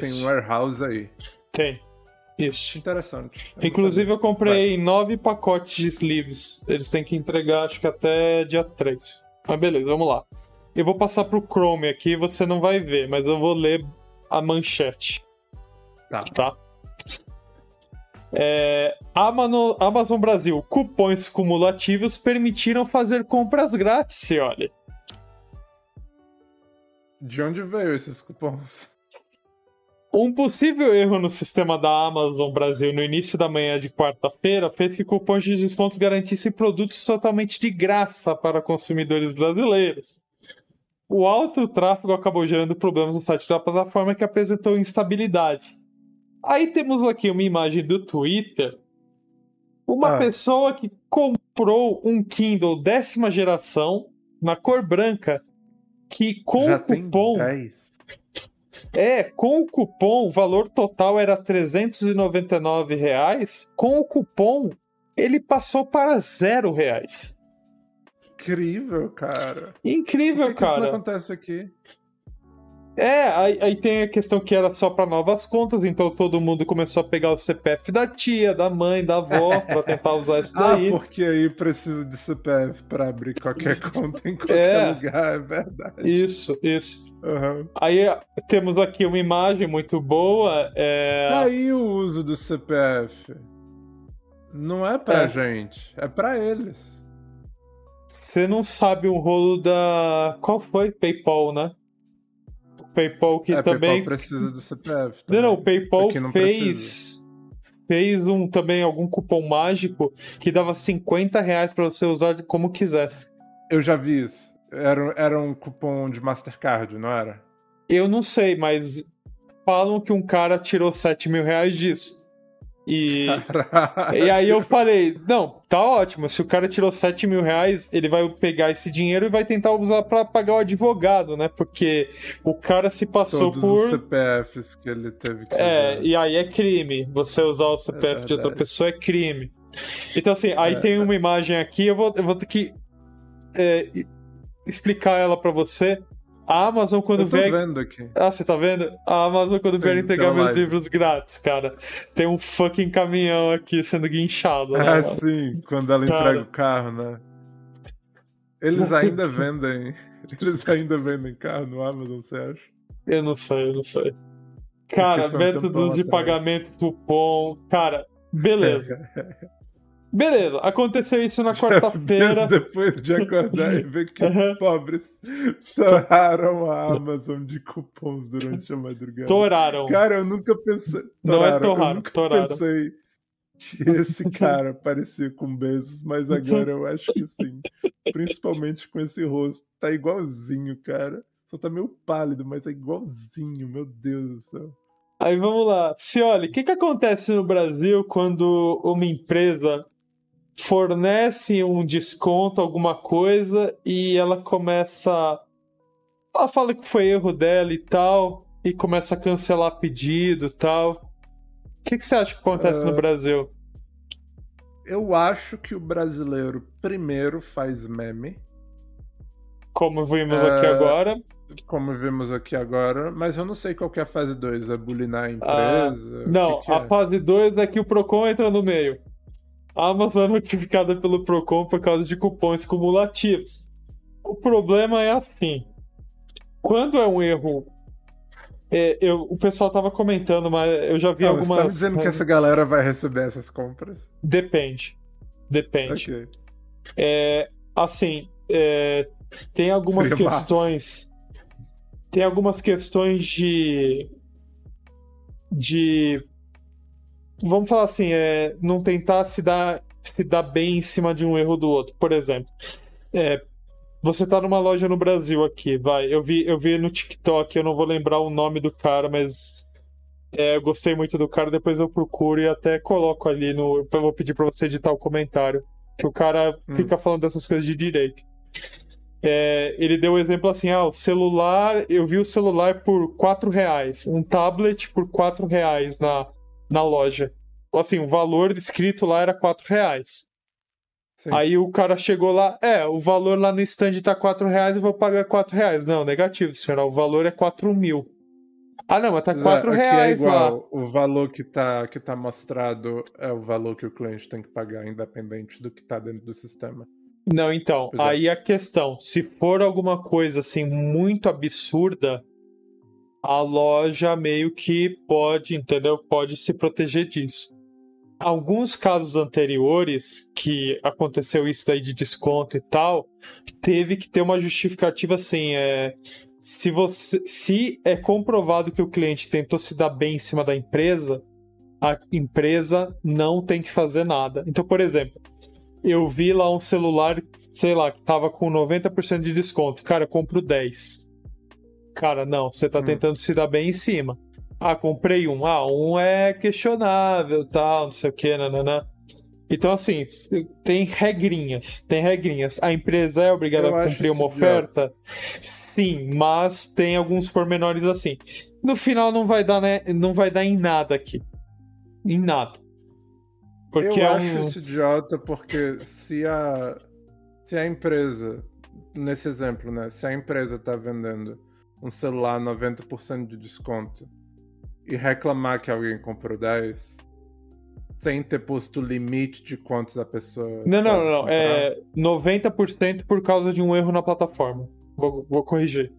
Tem um warehouse aí.
tem. Isso.
Interessante. Eu não
Inclusive, eu comprei nove pacotes de sleeves. Eles têm que entregar, acho que até dia 3. Mas beleza, vamos lá. Eu vou passar pro Chrome aqui, você não vai ver, mas eu vou ler a manchete.
Tá.
Tá? É, Amazon Brasil, cupons cumulativos permitiram fazer compras grátis, olha.
De onde veio esses cupons?
Um possível erro no sistema da Amazon Brasil no início da manhã de quarta-feira fez que cupons de descontos garantissem produtos totalmente de graça para consumidores brasileiros. O alto tráfego acabou gerando problemas no site da plataforma que apresentou instabilidade. Aí temos aqui uma imagem do Twitter. Uma
Ah.
pessoa que comprou um Kindle décima geração na cor branca que com
Já
o cupom
10.
é, com o cupom, o valor total era 399 reais. Com o cupom, ele passou para zero reais.
Incrível, cara.
Incrível,
Por que, que isso não
cara.
acontece aqui?
É, aí, aí tem a questão que era só para novas contas, então todo mundo começou a pegar o CPF da tia, da mãe, da avó, pra tentar usar isso
Ah,
daí.
porque aí precisa de CPF pra abrir qualquer conta em qualquer
É.
lugar, é verdade.
Isso, isso.
Aham.
Aí temos aqui uma imagem muito boa. É...
Aí o uso do CPF não é pra
É.
gente, é pra eles.
Você não sabe o rolo da. Qual foi? PayPal, né? PayPal que
é,
também.
PayPal precisa do CPF.
Não, não, o
também.
PayPal
não
fez. Fez um também algum cupom mágico que dava 50 reais pra você usar como quisesse.
Eu já vi isso. Era, era um cupom de Mastercard, não era?
Eu não sei, mas falam que um cara tirou 7 mil reais disso. E. E aí eu falei, não, tá ótimo. Se o cara tirou 7 mil reais, ele vai pegar esse dinheiro e vai tentar usar pra pagar o advogado, né? Porque o cara se passou
Todos
por.
os CPFs que ele teve que
É,
usar.
e aí é crime. Você usar o CPF de outra pessoa é crime. Então, assim, aí
É.
tem uma imagem aqui, eu vou, eu vou ter que é, explicar ela pra você. A Amazon, quando
Eu tô
vier.
vendo aqui.
Ah, você tá vendo? A Amazon, quando
Sim,
vier entregar meus
live.
livros grátis, cara, tem um fucking caminhão aqui sendo guinchado. Né,
Ah,
mano?
sim, quando ela
Cara.
entrega o carro, né? Eles ainda vendem. Eles ainda vendem carro no Amazon, você acha?
Eu não sei, eu não sei. Cara,
foi um
de pagamento cupom. Cara, beleza. Beleza, aconteceu isso na quarta-feira.
Depois de acordar e ver que os pobres torraram a Amazon de cupons durante a madrugada.
Toraram.
Cara, eu nunca pensei.
Não é
Toraram, eu
torraram,
nunca
toraram.
pensei que esse cara parecia com Bezos, mas agora eu acho que sim. Principalmente com esse rosto. Tá igualzinho, cara. Só tá meio pálido, mas é igualzinho, meu Deus do céu.
Aí vamos lá. Se olha, o que, que acontece no Brasil quando uma empresa fornece um desconto, alguma coisa, e ela começa. Ela fala que foi erro dela e tal, e começa a cancelar pedido e tal. O que, que você acha que acontece no
Ah.
Brasil?
Eu acho que o brasileiro primeiro faz meme,
Como vimos aqui
Ah,
agora.
como vimos aqui agora, mas eu não sei qual que é a fase 2. É bulinar a
Ah,
empresa? O
Não,
que que
a
é?
fase 2 é que o Procon entra no meio. A Amazon é notificada pelo Procon por causa de cupons cumulativos. O problema é assim: quando é um erro. é, eu- o pessoal tava comentando, mas eu já vi
Não,
algumas.
Você tá dizendo que essa galera vai receber essas compras?
Depende. Depende.
Ok.
É, assim, é, tem algumas
Seria massa.
questões. Tem algumas questões de. De. Vamos falar assim, é, não tentar se dar, se dar bem em cima de um erro do outro. Por exemplo, é, você tá numa loja no Brasil aqui, vai. Eu vi, eu vi no TikTok, eu não vou lembrar o nome do cara, mas é, eu gostei muito do cara, depois eu procuro e até coloco ali no. Eu vou pedir pra você editar o comentário. Que o cara
Hum.
fica falando dessas coisas de direito. É, ele deu o exemplo assim: ah, o celular, eu vi o celular por 4 reais, um tablet por 4 reais na, na loja. Assim, o valor escrito lá era 4 reais.
Sim.
Aí o cara chegou lá, é, o valor lá no stand tá 4 reais, eu vou pagar 4 reais. Não, negativo, senhora, o valor é 4 mil. Ah, não, mas tá
Pois é,
4
aqui
reais
é
lá.
igual. O valor que tá, que tá mostrado é o valor que o cliente tem que pagar, independente do que tá dentro do sistema.
Não, então,
é.
aí a questão, se for alguma coisa assim muito absurda, a loja meio que pode, entendeu? Pode se proteger disso. Alguns casos anteriores que aconteceu isso daí de desconto e tal, teve que ter uma justificativa assim, é se você se é comprovado que o cliente tentou se dar bem em cima da empresa, a empresa não tem que fazer nada. Então, por exemplo, eu vi lá um celular, sei lá, que tava com 90% de desconto. Cara, eu compro 10. Cara, não, você tá
Hum.
tentando se dar bem em cima. Ah, comprei um. Ah, um é questionável, tal, não sei o que, nananã. Então, assim, tem regrinhas, tem regrinhas. A empresa é obrigada
Eu
a cumprir uma oferta? Sim, mas tem alguns pormenores assim. No final não vai dar, né, não vai dar em nada aqui. Em nada. Porque
eu
é
acho
um...
isso idiota porque se a, se a empresa, nesse exemplo, né? Se a empresa tá vendendo um celular 90% de desconto e reclamar que alguém comprou 10 sem ter posto o limite de quantos a pessoa.
Não, não, não. não.
comprar.
É 90% por causa de um erro na plataforma. Vou, vou corrigir.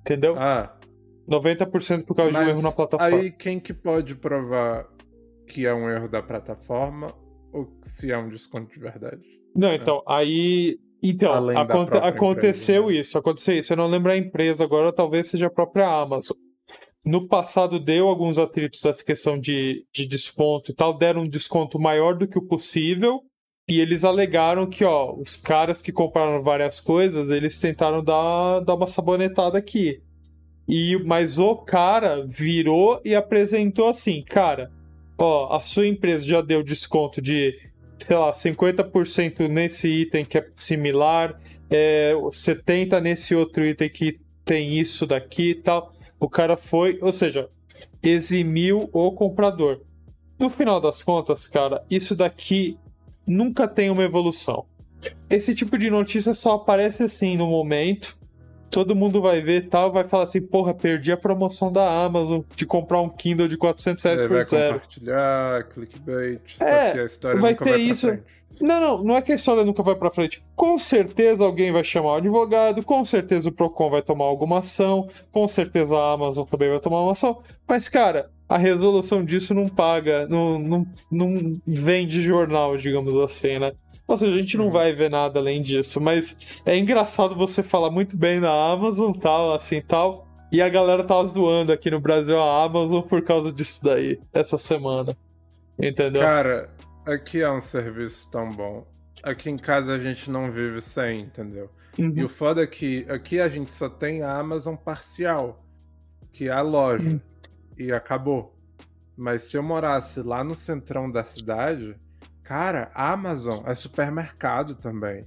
Entendeu?
Ah,
90% por causa de um
mas
erro na plataforma.
aí quem que pode provar que é um erro da plataforma ou se é um desconto de verdade?
Não, então, aí. Então, aconte- aconteceu
empresa, né?
isso, aconteceu isso. Eu não lembro a empresa agora, talvez seja a própria Amazon. No passado deu alguns atritos dessa questão de, de desconto e tal, deram um desconto maior do que o possível. E eles alegaram que, ó, os caras que compraram várias coisas, eles tentaram dar, dar uma sabonetada aqui. E, mas o cara virou e apresentou assim, cara, ó, a sua empresa já deu desconto de, sei lá, 50% nesse item que é similar, é, 70% nesse outro item que tem isso daqui e tal. O cara foi, ou seja, eximiu o comprador. No final das contas, cara, isso daqui nunca tem uma evolução. Esse tipo de notícia só aparece assim no momento. Todo mundo vai ver tal, vai falar assim, porra, perdi a promoção da Amazon de comprar um Kindle de 400 reais por
vai
zero.
compartilhar, clickbait,
É,
só que a história
vai
nunca
ter
vai
isso.
frente.
Não, não, não é que a história nunca vai pra frente. Com certeza alguém vai chamar o advogado, com certeza o Procon vai tomar alguma ação, com certeza a Amazon também vai tomar uma ação. Mas, cara, a resolução disso não paga, não, não, não vem de jornal, digamos assim, né? Ou seja, a gente não
Uhum.
vai ver nada além disso. Mas é engraçado você falar muito bem da Amazon, tal, assim, tal. E a galera tá zoando aqui no Brasil a Amazon por causa disso daí, essa semana. Entendeu?
Cara, aqui é um serviço tão bom. Aqui em casa a gente não vive sem, entendeu?
Uhum.
E o foda é que aqui a gente só tem a Amazon parcial, que é a loja.
Hum.
E acabou. Mas se eu morasse lá no centrão da cidade, cara, a Amazon é supermercado também.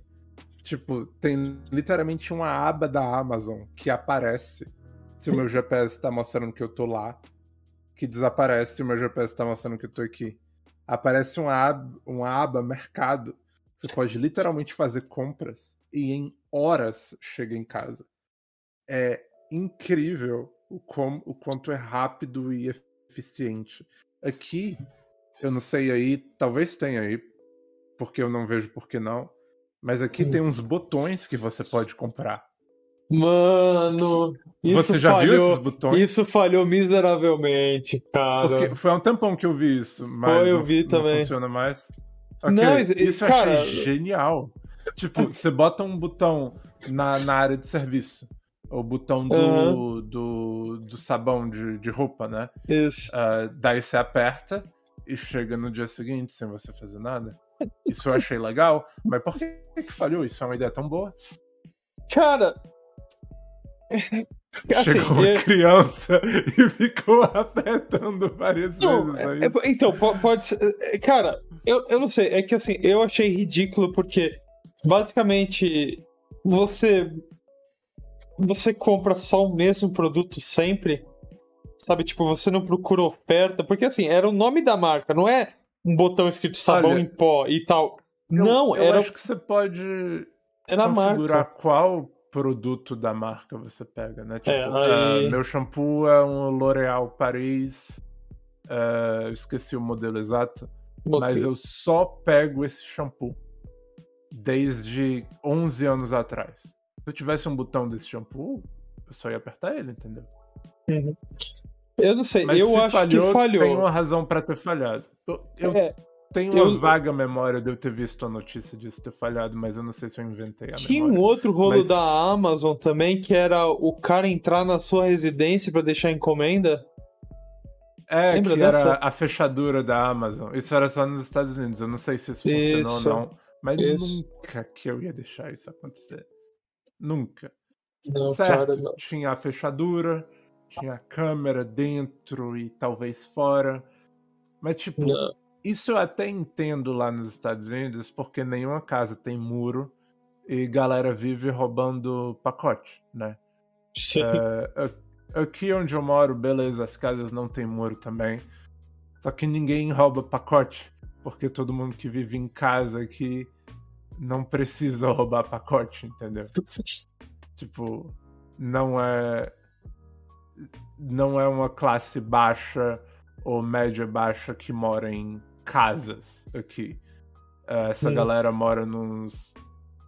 Tipo, tem literalmente uma aba da Amazon que aparece se o meu GPS tá mostrando que eu tô lá, que desaparece se o meu GPS tá mostrando que eu tô aqui. Aparece uma aba, uma aba mercado. Você pode literalmente fazer compras e em horas chega em casa. É incrível o, com, o quanto é rápido e eficiente. Aqui, eu não sei aí, talvez tenha aí, porque eu não vejo por que não. Mas aqui
Hum.
tem uns botões que você pode comprar.
Mano, isso
você já
falhou,
viu esses botões?
Isso falhou miseravelmente, cara.
Porque foi há um tempão que eu vi isso, mas
Foi, eu
não,
vi
não
também.
funciona mais. Ok,
Não, isso-
isso eu
cara-
achei genial. Tipo, você bota um botão na, na área de serviço. O botão do,
Aham.
do, do sabão de, de roupa, né?
Isso.
Ah, daí você aperta e chega no dia seguinte sem você fazer nada. Isso eu achei legal, mas por que que falhou? Isso é uma ideia tão boa.
Cara. Assim,
Chegou uma
eu-
criança e ficou apertando várias
Não,
vezes.
é-
aí.
é- então, po- pode ser. é, Cara, eu, eu não sei. É que assim, eu achei ridículo porque basicamente você. Você compra só o mesmo produto sempre. Sabe? Tipo, você não procura oferta. Porque assim, era o nome da marca, não é um botão escrito sabão
Olha,
em pó e tal.
Eu-
não,
eu
era,
acho que você pode
era a
configurar
marca.
qual produto da marca você pega, né? Tipo,
É, aí-
ah, meu shampoo é um L'Oréal Paris. eu esqueci o modelo exato, mas eu só pego esse shampoo desde 11 anos atrás. Se eu tivesse um botão desse shampoo, eu só ia apertar ele, entendeu?
Eu não sei,
Mas
eu
se
acho
falhou,
que falhou.
tem uma razão pra ter falhado. Eu,
É,
tenho uma
eu-
vaga memória de eu ter visto a notícia disso ter falhado, mas eu não sei se eu inventei a
Tinha um
memória.
outro rolo
Mas-
da Amazon também, que era o cara entrar na sua residência pra deixar encomenda.
É,
Lembra
que
dessa?
era a fechadura da Amazon. Isso era só nos Estados Unidos. Eu não sei se isso funcionou
Isso,
ou não. Mas
isso.
nunca que eu ia deixar isso acontecer. Nunca.
Não,
certo?
cara, não.
Tinha a fechadura, tinha câmera dentro e talvez fora. Mas, tipo,
Não.
isso eu até entendo lá nos Estados Unidos, porque nenhuma casa tem muro e galera vive roubando pacote, né?
Sim.
É, aqui onde eu moro, beleza, as casas não tem muro também. Só que ninguém rouba pacote. Porque todo mundo que vive em casa aqui não precisa roubar pacote, entendeu? Tipo, não é. Não é uma classe baixa ou média baixa que mora em casas aqui. Essa galera mora nos,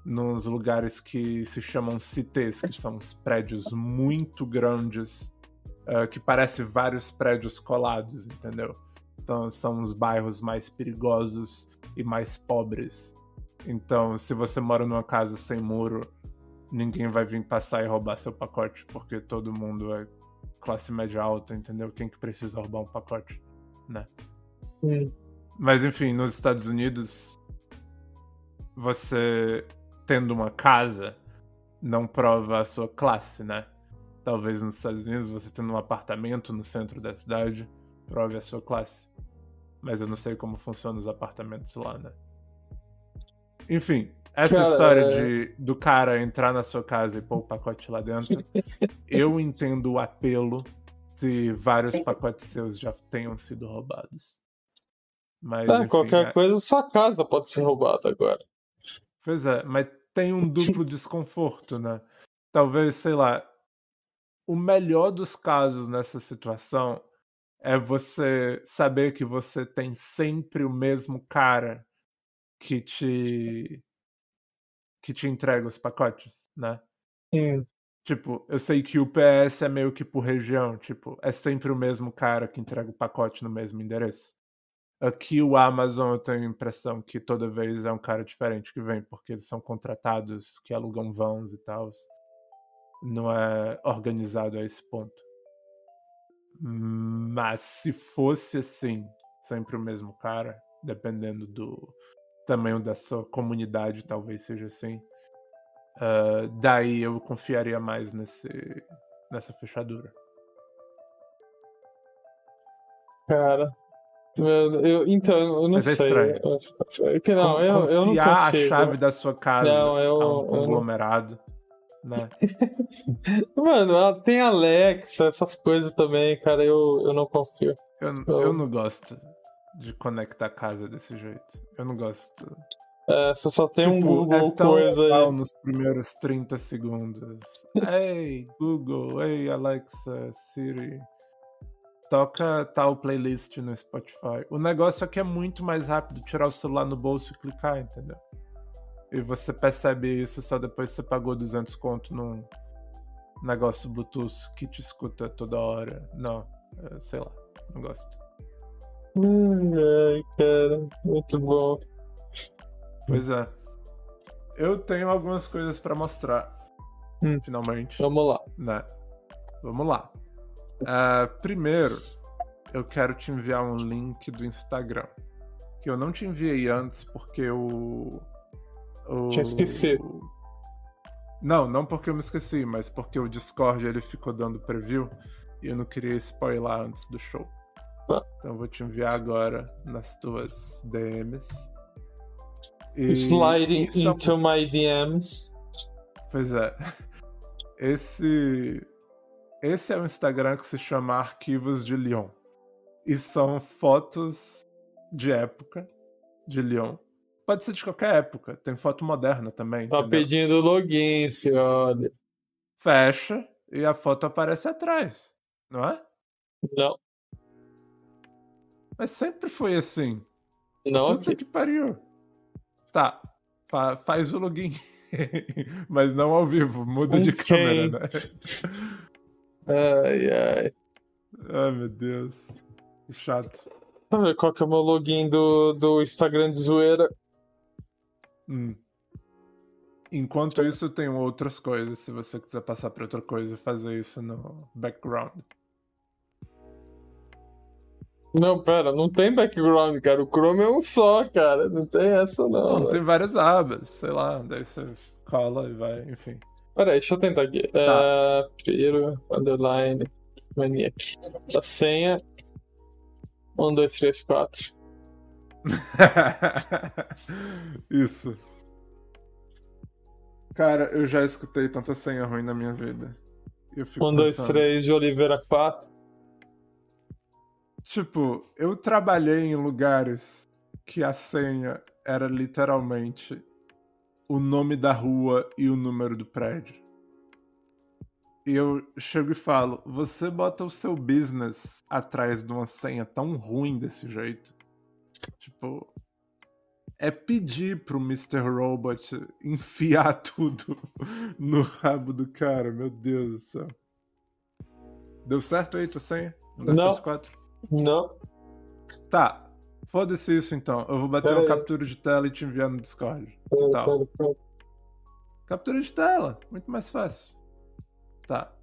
nos lugares que se chamam cités, que são uns prédios muito grandes, uh, que parecem vários prédios colados, entendeu? Então são os bairros mais perigosos e mais pobres. Então, se você mora numa casa sem muro, ninguém vai vir passar e roubar seu pacote, porque todo mundo é classe média alta, entendeu? Quem que precisa roubar um pacote, né?
Hum.
Mas enfim, nos Estados Unidos, você tendo uma casa não prova a sua classe, né? Talvez nos Estados Unidos você tendo um apartamento no centro da cidade prove a sua classe. Mas eu não sei como funcionam os apartamentos lá, né? Enfim, essa
Cara,
história
é-
de, do cara entrar na sua casa e pôr o pacote lá dentro, eu entendo o apelo se vários pacotes seus já tenham sido roubados. Mas,
Ah,
enfim,
qualquer
é-
coisa, sua casa pode ser roubada agora.
Pois é, mas tem um duplo desconforto, né? Talvez, sei lá, o melhor dos casos nessa situação é você saber que você tem sempre o mesmo cara que te que te entrega os pacotes, né?
Hum.
Tipo, eu sei que o PS é meio que por região, tipo, é sempre o mesmo cara que entrega o pacote no mesmo endereço. Aqui o Amazon eu tenho a impressão que toda vez é um cara diferente que vem, porque eles são contratados que alugam vans e tal. Não é organizado a esse ponto. Mas se fosse assim, sempre o mesmo cara, dependendo do tamanho da sua comunidade, talvez seja assim. ah, daí eu confiaria mais nesse, nessa fechadura.
Cara. Eu, então, eu não
Mas é
sei.
estranho.
Eu- é que não,
Con-
eu, eu não
confiar a chave da sua casa
Não, eu-
a um
não-
conglomerado, né?
Mano, tem Alexa, essas coisas também, cara, eu, eu não confio.
Eu,
Eu-
eu não gosto de conectar a casa desse jeito. Eu não gosto.
É, você só tem um
Tipo,
Google
é tão
coisa aí.
nos primeiros 30 segundos. Ei, Google, ei, Alexa, Siri. Toca tal playlist no Spotify. O negócio é que é muito mais rápido tirar o celular no bolso e clicar, entendeu? E você percebe isso só depois que você pagou 200 conto num negócio Bluetooth que te escuta toda hora. Não, é, sei lá, não gosto.
Ai, ai, cara, muito bom.
Pois é. Eu tenho algumas coisas pra mostrar.
Hum.
Finalmente.
Vamos lá.
né? Vamos lá. Ah, primeiro, eu quero te enviar um link do Instagram. Que eu não te enviei antes porque o. o...
Tinha esquecido.
Não, não porque eu me esqueci, mas porque o Discord ele ficou dando preview e eu não queria spoiler antes do show. Então vou te enviar agora nas tuas DMs. E
Sliding
é um-
into my DMs.
Pois é. Esse esse é o Instagram que se chama Arquivos de Lyon. E são fotos de época de Lyon. Pode ser de qualquer época, tem foto moderna também.
Tá
entendeu?
pedindo login, senhora.
Fecha e a foto aparece atrás, não é?
Não,
Mas sempre foi assim.
não
Puta que pariu. Tá, fa- faz o login. Mas não ao vivo, muda de
Ok.
câmera, né?
Ai, ai.
Ai, meu Deus. Que chato.
Deixa eu ver qual que é o meu login do, do Instagram de zoeira.
Hum. Enquanto isso, tem outras coisas. Se você quiser passar para outra coisa, fazer isso no background.
Não, pera, não tem background, cara. O Chrome é um só, cara. Não tem essa, não.
Não,
velho.
tem várias abas, sei lá. Daí você cola e vai, enfim.
Pera aí, deixa eu tentar aqui.
Tá.
É, Piro, underline, maniac. A senha. 1, 2, 3, 4.
isso. Cara, eu já escutei tanta senha ruim na minha vida. Eu fico
1, 2,
pensando,
3 de Oliveira 4.
Tipo, eu trabalhei em lugares que a senha era literalmente o nome da rua e o número do prédio. E eu chego e falo: você bota o seu business atrás de uma senha tão ruim desse jeito? Tipo. É pedir pro Mr. Robot enfiar tudo no rabo do cara, meu Deus do céu. Deu certo aí tua senha? Um, dois,
Não.
três, quatro?
Não.
Tá. Foda-se isso então. Eu vou bater
Pera
uma
aí.
captura de tela e te enviar no Discord. Que
Pera,
tal?
pera, pera.
Captura de tela. Muito mais fácil. Tá.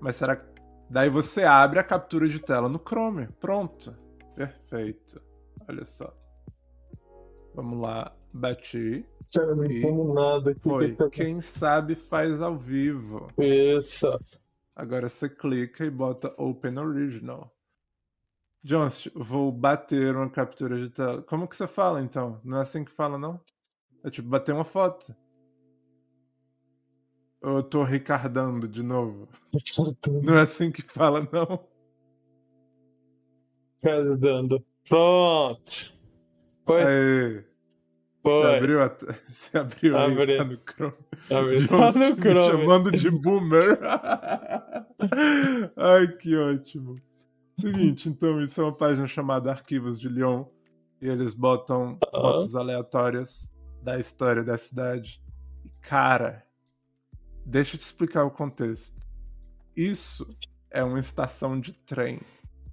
Mas será que. Daí você abre a captura de tela no Chrome. Pronto. Perfeito. Olha só. Vamos lá. Bati.
Cara, não
E
entendo nada. aqui.
Foi. Quem sabe faz ao vivo.
Isso.
Agora você clica e bota Open Original. Jones, vou bater uma captura de tela. Como que você fala então? Não é assim que fala, não? É tipo bater uma foto. Ou eu tô ricardando de novo? Não é assim que fala, não?
Cara, dando. Pronto. Foi.
Aê, você
Foi.
abriu, a... você abriu aí,
Abri.
tá no Chrome.
Tá
Jones
no
me
Chrome.
chamando de boomer. Ai, que ótimo. Seguinte, então, isso é uma página chamada Arquivos de Lyon. E eles botam fotos aleatórias da história da cidade. E, cara, deixa eu te explicar o contexto. Isso é uma estação de trem,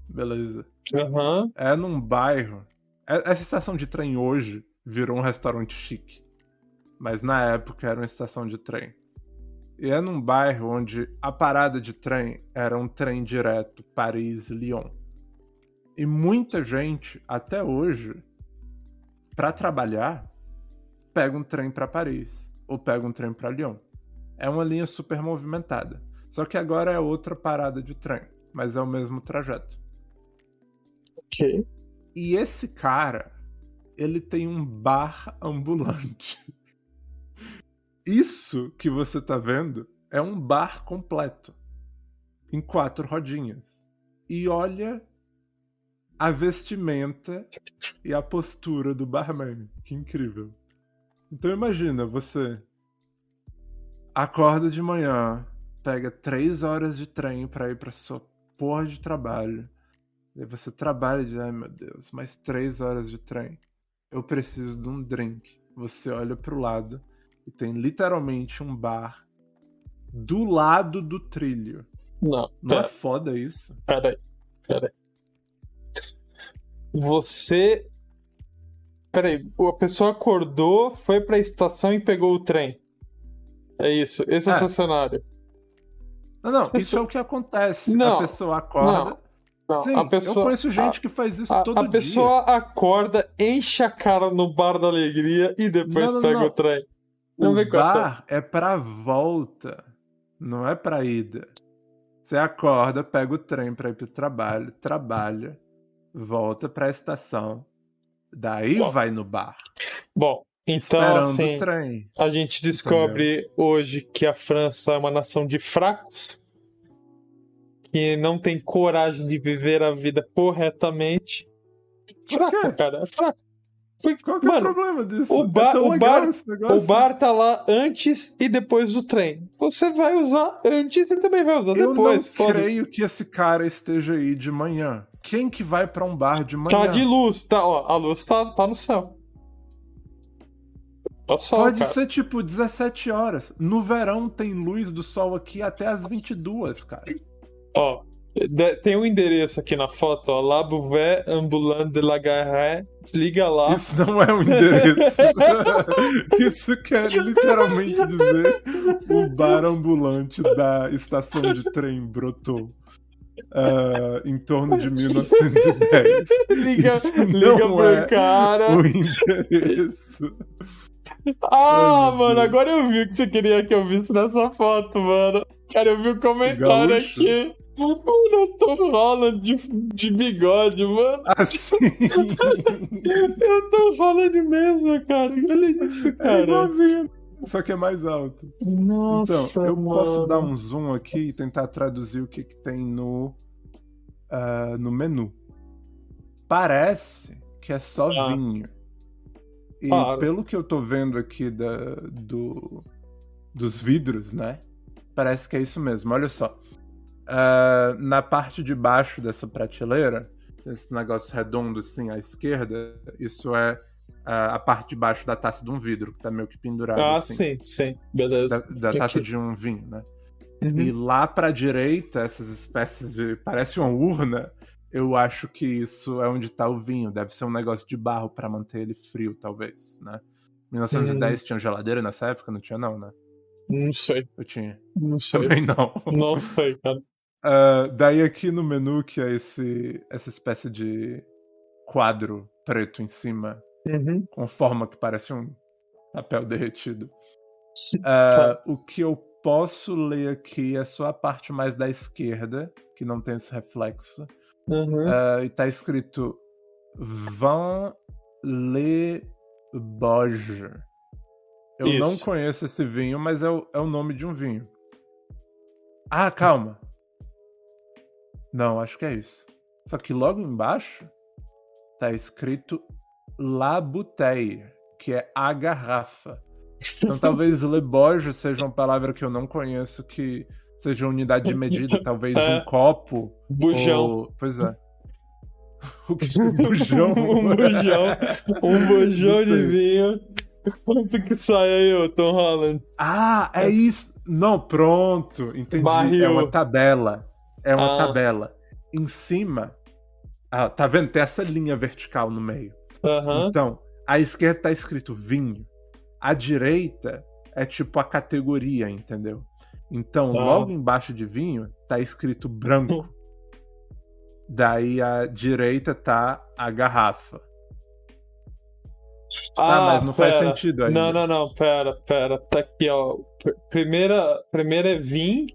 beleza?
Aham.
É num bairro. é- Essa estação de trem hoje virou um restaurante chique. Mas na época era uma estação de trem. E é num bairro onde a parada de trem era um trem direto Paris-Lyon. E muita gente, até hoje, pra trabalhar, pega um trem pra Paris ou pega um trem pra Lyon. É uma linha super movimentada. Só que agora é outra parada de trem, mas é o mesmo trajeto.
Ok.
E esse cara, ele tem um bar ambulante. Isso que você tá vendo é um bar completo. Em quatro rodinhas. E olha a vestimenta e a postura do barman. Que incrível. Então imagina, você acorda de manhã, pega três horas de trem pra ir pra sua porra de trabalho. Aí você trabalha e diz, ai meu Deus, mais três horas de trem. Eu preciso de um drink. Você olha pro lado e tem literalmente um bar do lado do trilho.
Não,
Não é foda isso?
pera aí. Pera aí. Você. Pera aí. A pessoa acordou, foi pra estação e pegou o trem. É isso. Esse é, o
É.
seu cenário.
Não, não,
Você
isso
só-
é o que acontece.
Não,
a pessoa acorda.
Não,
Sim,
a pessoa,
eu conheço gente que faz isso
a,
todo
a
dia.
pessoa acorda, enche a cara no bar da alegria e depois
Não, não,
pega
não.
o trem. Não
o bar é pra volta, não é pra ida. Você acorda, pega o trem pra ir pro trabalho, trabalha, volta pra estação, daí
Bom,
vai no bar,
Bom, então assim, a gente descobre hoje que a França é uma nação de fracos, que não tem coragem de viver a vida corretamente. Fraco, cara, é fraco.
Qual que é o
mano,
problema disso?
o
É
bar-
tão
o bar- o bar tá lá antes e depois do trem. Você vai usar antes e também vai usar
Eu
depois.
não
foda-se.
creio que esse cara esteja aí de manhã. Quem que vai pra um bar de manhã?
Tá de luz, tá, ó, a luz tá, tá no céu. Tá sol,
Pode
cara.
ser tipo 17 horas. No verão tem luz do sol aqui até as 22, cara.
Ó, de- tem um endereço aqui na foto, ó, La Bouvet Ambulant de la Gare. Desliga lá.
Isso não é um endereço. Isso quer literalmente dizer o bar ambulante da estação de trem brotou. ah, em torno de 1910.
liga
Isso
liga pro
é
cara.
O endereço.
Ah,
meu
mano, agora eu vi o que você queria que eu visse nessa foto, mano. Cara, eu vi o comentário aqui. Mano, eu tô Holland de, de bigode, mano.
Assim.
Eu tô Holland mesmo, cara. Olha isso,
É
cara.
igualzinho. Só que é mais alto.
Nossa,
então, eu posso
mano.
dar um zoom aqui e tentar traduzir o que, que tem no, ah, no menu. Parece que é só
Ah.
vinho. E
Claro.
pelo que eu tô vendo aqui da, do, dos vidros, né? parece que é isso mesmo. Olha só. Ah, na parte de baixo dessa prateleira, esse negócio redondo assim à esquerda, isso é ah, a parte de baixo da taça de um vidro, que tá meio que pendurado.
Ah,
assim,
sim, sim. Beleza.
Da, da taça
Aqui.
de um vinho, né?
Uhum.
E lá pra direita, essas espécies de. Parece uma urna. Eu acho que isso é onde tá o vinho. Deve ser um negócio de barro pra manter ele frio, talvez, né? 1910 tinha geladeira nessa época? Não tinha, não, né?
Não sei,
Eu tinha.
não sei.
Também não.
Não sei, cara.
Ah, daí aqui no menu, que é esse, essa espécie de quadro preto em cima,
Uhum.
com forma que parece um papel derretido.
Tá.
o que eu posso ler aqui é só a parte mais da esquerda, que não tem esse reflexo.
Uhum.
Ah, e tá escrito Van Le Boge. Eu não
Isso.
conheço esse vinho, mas é o, é o nome de um vinho. Ah, calma. Não, acho que é isso. Só que logo embaixo tá escrito La Bouteille, que é a garrafa. Então talvez Le Boge seja uma palavra que eu não conheço, que seja unidade de medida, talvez
É.
um copo.
Bujão.
ou- Pois é. O que é bujão?
um bujão. Um bujão de vinho. Quanto que sai aí, ô Tom Holland?
Ah, é isso. Não, pronto. Entendi.
Barril.
É uma tabela. É uma
Ah.
tabela. Em cima. Ah, tá vendo? Tem essa linha vertical no meio.
Aham.
Então, à esquerda tá escrito vinho. À direita é tipo a categoria, entendeu? Então,
Ah.
logo embaixo de vinho tá escrito branco. Daí à direita tá a garrafa. Ah, mas não faz
pera.
sentido ainda.
Não, não, não, pera, pera. Tá aqui, ó. Pr- Primeira, primeira é vin.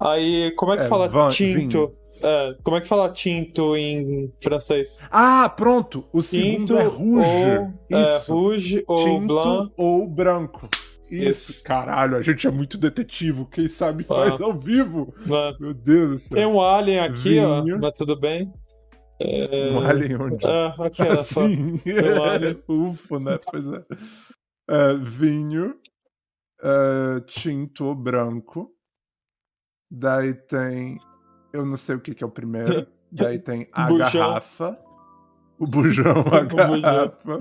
Aí, como é que
É,
fala
van-
tinto? É, como é que fala tinto em francês?
Ah, pronto! O segundo
Tinto
é rouge.
ou, é,
Isso.
rouge ou
Tinto
blanc.
ou branco. Isso.
Isso.
Caralho, a gente é muito detetivo. Quem sabe faz
Ah.
ao vivo.
né?
Meu Deus do céu.
Tem um alien aqui,
Vinho.
ó, mas tudo bem. É...
Um alien onde?
É, aqui.
Assim.
um alien.
UFO, né? Pois é. É, vinho. é, tinto ou branco. Daí tem. Eu não sei o que, que é o primeiro. Daí tem a
Bujão.
garrafa. O bujão, a
O bujão.
garrafa.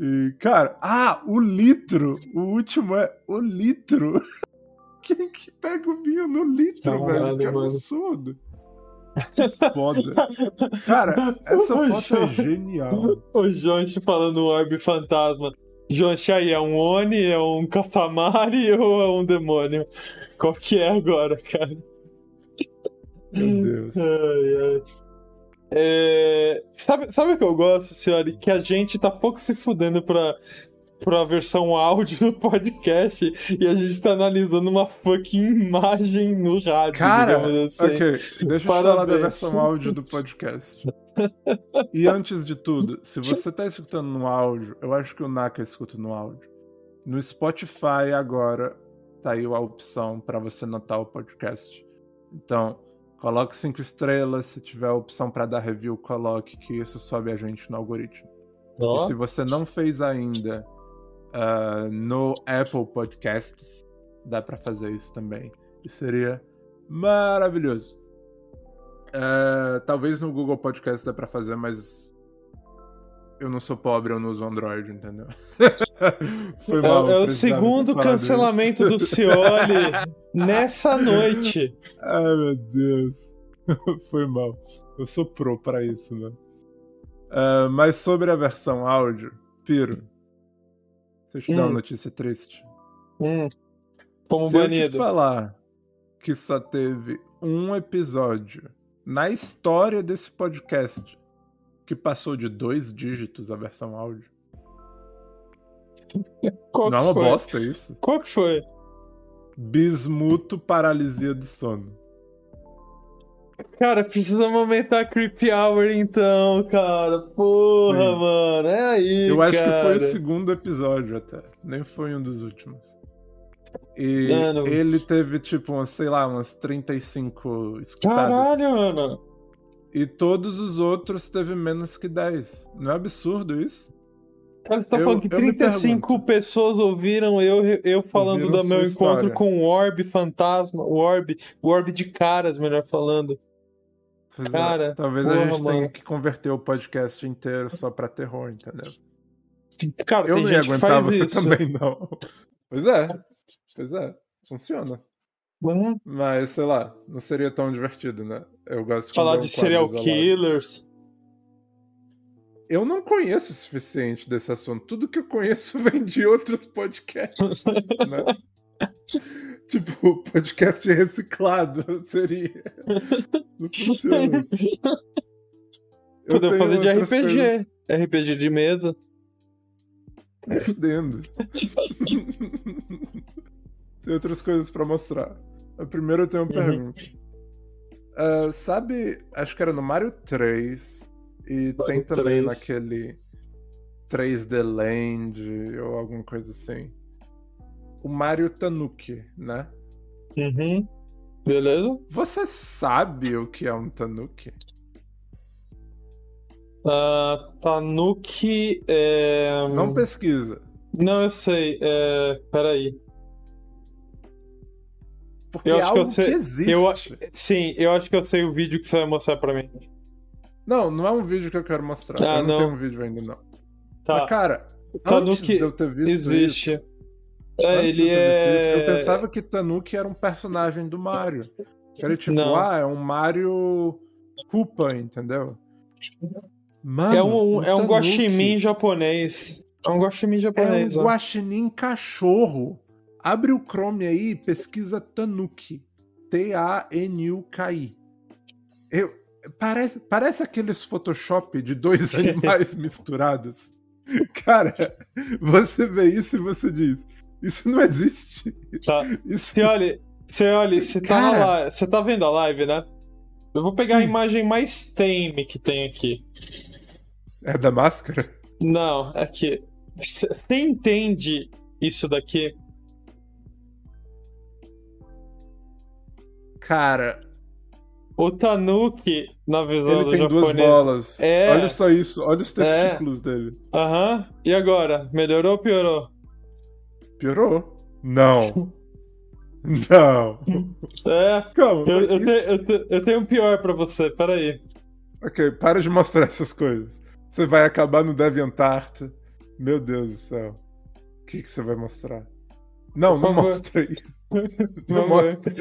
E, cara, ah, o litro. O último é o litro. Quem que pega o vinho no litro,
Caralho,
velho? Que absurdo. Que foda. Cara, essa
O
foto é genial.
O Jonte falando um orbe fantasma. Aí, é um Oni, é um Katamari ou é um demônio? Qual que é agora, cara?
Meu Deus.
Ai, ai. É, Sabe, sabe o que eu gosto, senhora? Que a gente tá pouco se fudendo pra, pra versão áudio do podcast e a gente tá analisando uma fucking imagem no rádio,
Cara,
digamos assim.
ok, deixa eu te falar da
Parabéns.
versão áudio do podcast. E antes de tudo, se você tá escutando no áudio, eu acho que o Naka escuta no áudio. No Spotify agora tá aí a opção pra você notar o podcast. Então, coloque cinco estrelas, se tiver a opção pra dar review, coloque que isso sobe a gente no algoritmo.
Ó,
E se você não fez ainda ah, no Apple Podcasts, dá pra fazer isso também. E seria maravilhoso. Ah, talvez no Google Podcast dá pra fazer, mas eu não sou pobre, eu não uso Android, entendeu? Foi
É,
mal.
é o
precisava ter
segundo cancelamento do Cioli nessa noite.
Ai, meu Deus. Foi mal. Eu sou pro pra isso, né? Ah, mas sobre a versão áudio, Piro, deixa eu te dar
Hum.
uma notícia triste.
Hum, como
Se eu te
banido.
falar que só teve um episódio na história desse podcast que passou de dois dígitos a versão áudio.
Qual
Não é uma
foi?
bosta isso?
Qual que foi?
Bismuto paralisia do sono.
Cara, precisamos aumentar a Creepy Hour então, cara. Porra,
Sim.
mano. É aí,
Eu acho que foi
cara.
o segundo episódio até. Nem foi um dos últimos. E
Mano.
ele teve, tipo, umas, sei lá, umas 35 escutadas.
Caralho, mano.
E todos os outros teve menos que 10. Não é absurdo isso?
Cara, você tá
Eu-
falando que
eu me
35
pergunto.
pessoas ouviram eu, eu falando
Ouviram
do meu encontro
história.
com o Orb Fantasma, o Orb, o Orb de caras, melhor falando. Cara,
Talvez
porra,
a gente tenha
mano.
que converter o podcast inteiro só pra terror, entendeu?
Cara,
Eu não ia aguentar você
isso.
também, não. Pois é. Pois é. Funciona.
Uhum.
Mas, sei lá, não seria tão divertido, né? Eu gosto
Falar
quando
de
um
serial killers.
Eu não conheço o suficiente desse assunto. Tudo que eu conheço vem de outros podcasts, né? tipo, podcast reciclado seria. Não funciona. Eu
Podemos fazer de RPG.
coisas
RPG de mesa.
Fudendo. tem outras coisas pra mostrar. Primeiro eu tenho uma
Uhum.
pergunta. Ah, sabe, acho que era no Mario 3 e
Mario
tem também
3.
naquele 3D Land ou alguma coisa assim. O Mario Tanuki, né?
Uhum. Beleza?
Você sabe o que é um Tanuki?
Ah, Tanuki é.
Não pesquisa.
Não, eu sei. É... Peraí.
Porque
Eu
é
acho que eu
algo que,
sei-
existe.
eu- Sim, eu acho que eu sei o vídeo que você vai mostrar pra mim.
Não, não é um vídeo que eu quero mostrar.
Ah,
eu não,
não.
tenho um vídeo ainda, não.
Tá,
Mas, cara, antes
Tanuki
de eu ter visto
existe.
isso,
É, ele
isso,
é.
eu pensava que Tanuki era um personagem do Mario. Era tipo,
Não.
ah, é um Mario Koopa, entendeu? Mano,
É um, é um guaxinim japonês. É um guaxinim
É um
japonês, ó.
guaxinim cachorro. Abre o Chrome aí e pesquisa Tanuki. T-A-N-U-K-I. Eu, parece, parece aqueles Photoshop de dois animais misturados. Cara, você vê isso e você diz: Isso não existe.
Tá.
Isso
Você olha, você olha, você tá,
Cara.
live, você tá vendo a live, né? Eu vou pegar a
Sim.
imagem mais tame que tem aqui.
é da máscara?
Não, aqui. Você entende isso daqui?
Cara,
O Tanuki, na visão
ele
do
tem duas
japonês.
bolas.
É.
Olha só isso, olha os
É.
testículos dele.
Aham. E agora? Melhorou ou piorou?
Piorou? Não. Não.
É.
Calma.
Eu, eu,
isso-
te- eu te- eu tenho um pior pra você, peraí.
Ok, para de mostrar essas coisas. Você vai acabar no DeviantArt. Meu Deus do céu. O que, que você vai mostrar? Não, não
favor.
mostra isso. Não
Não
mostra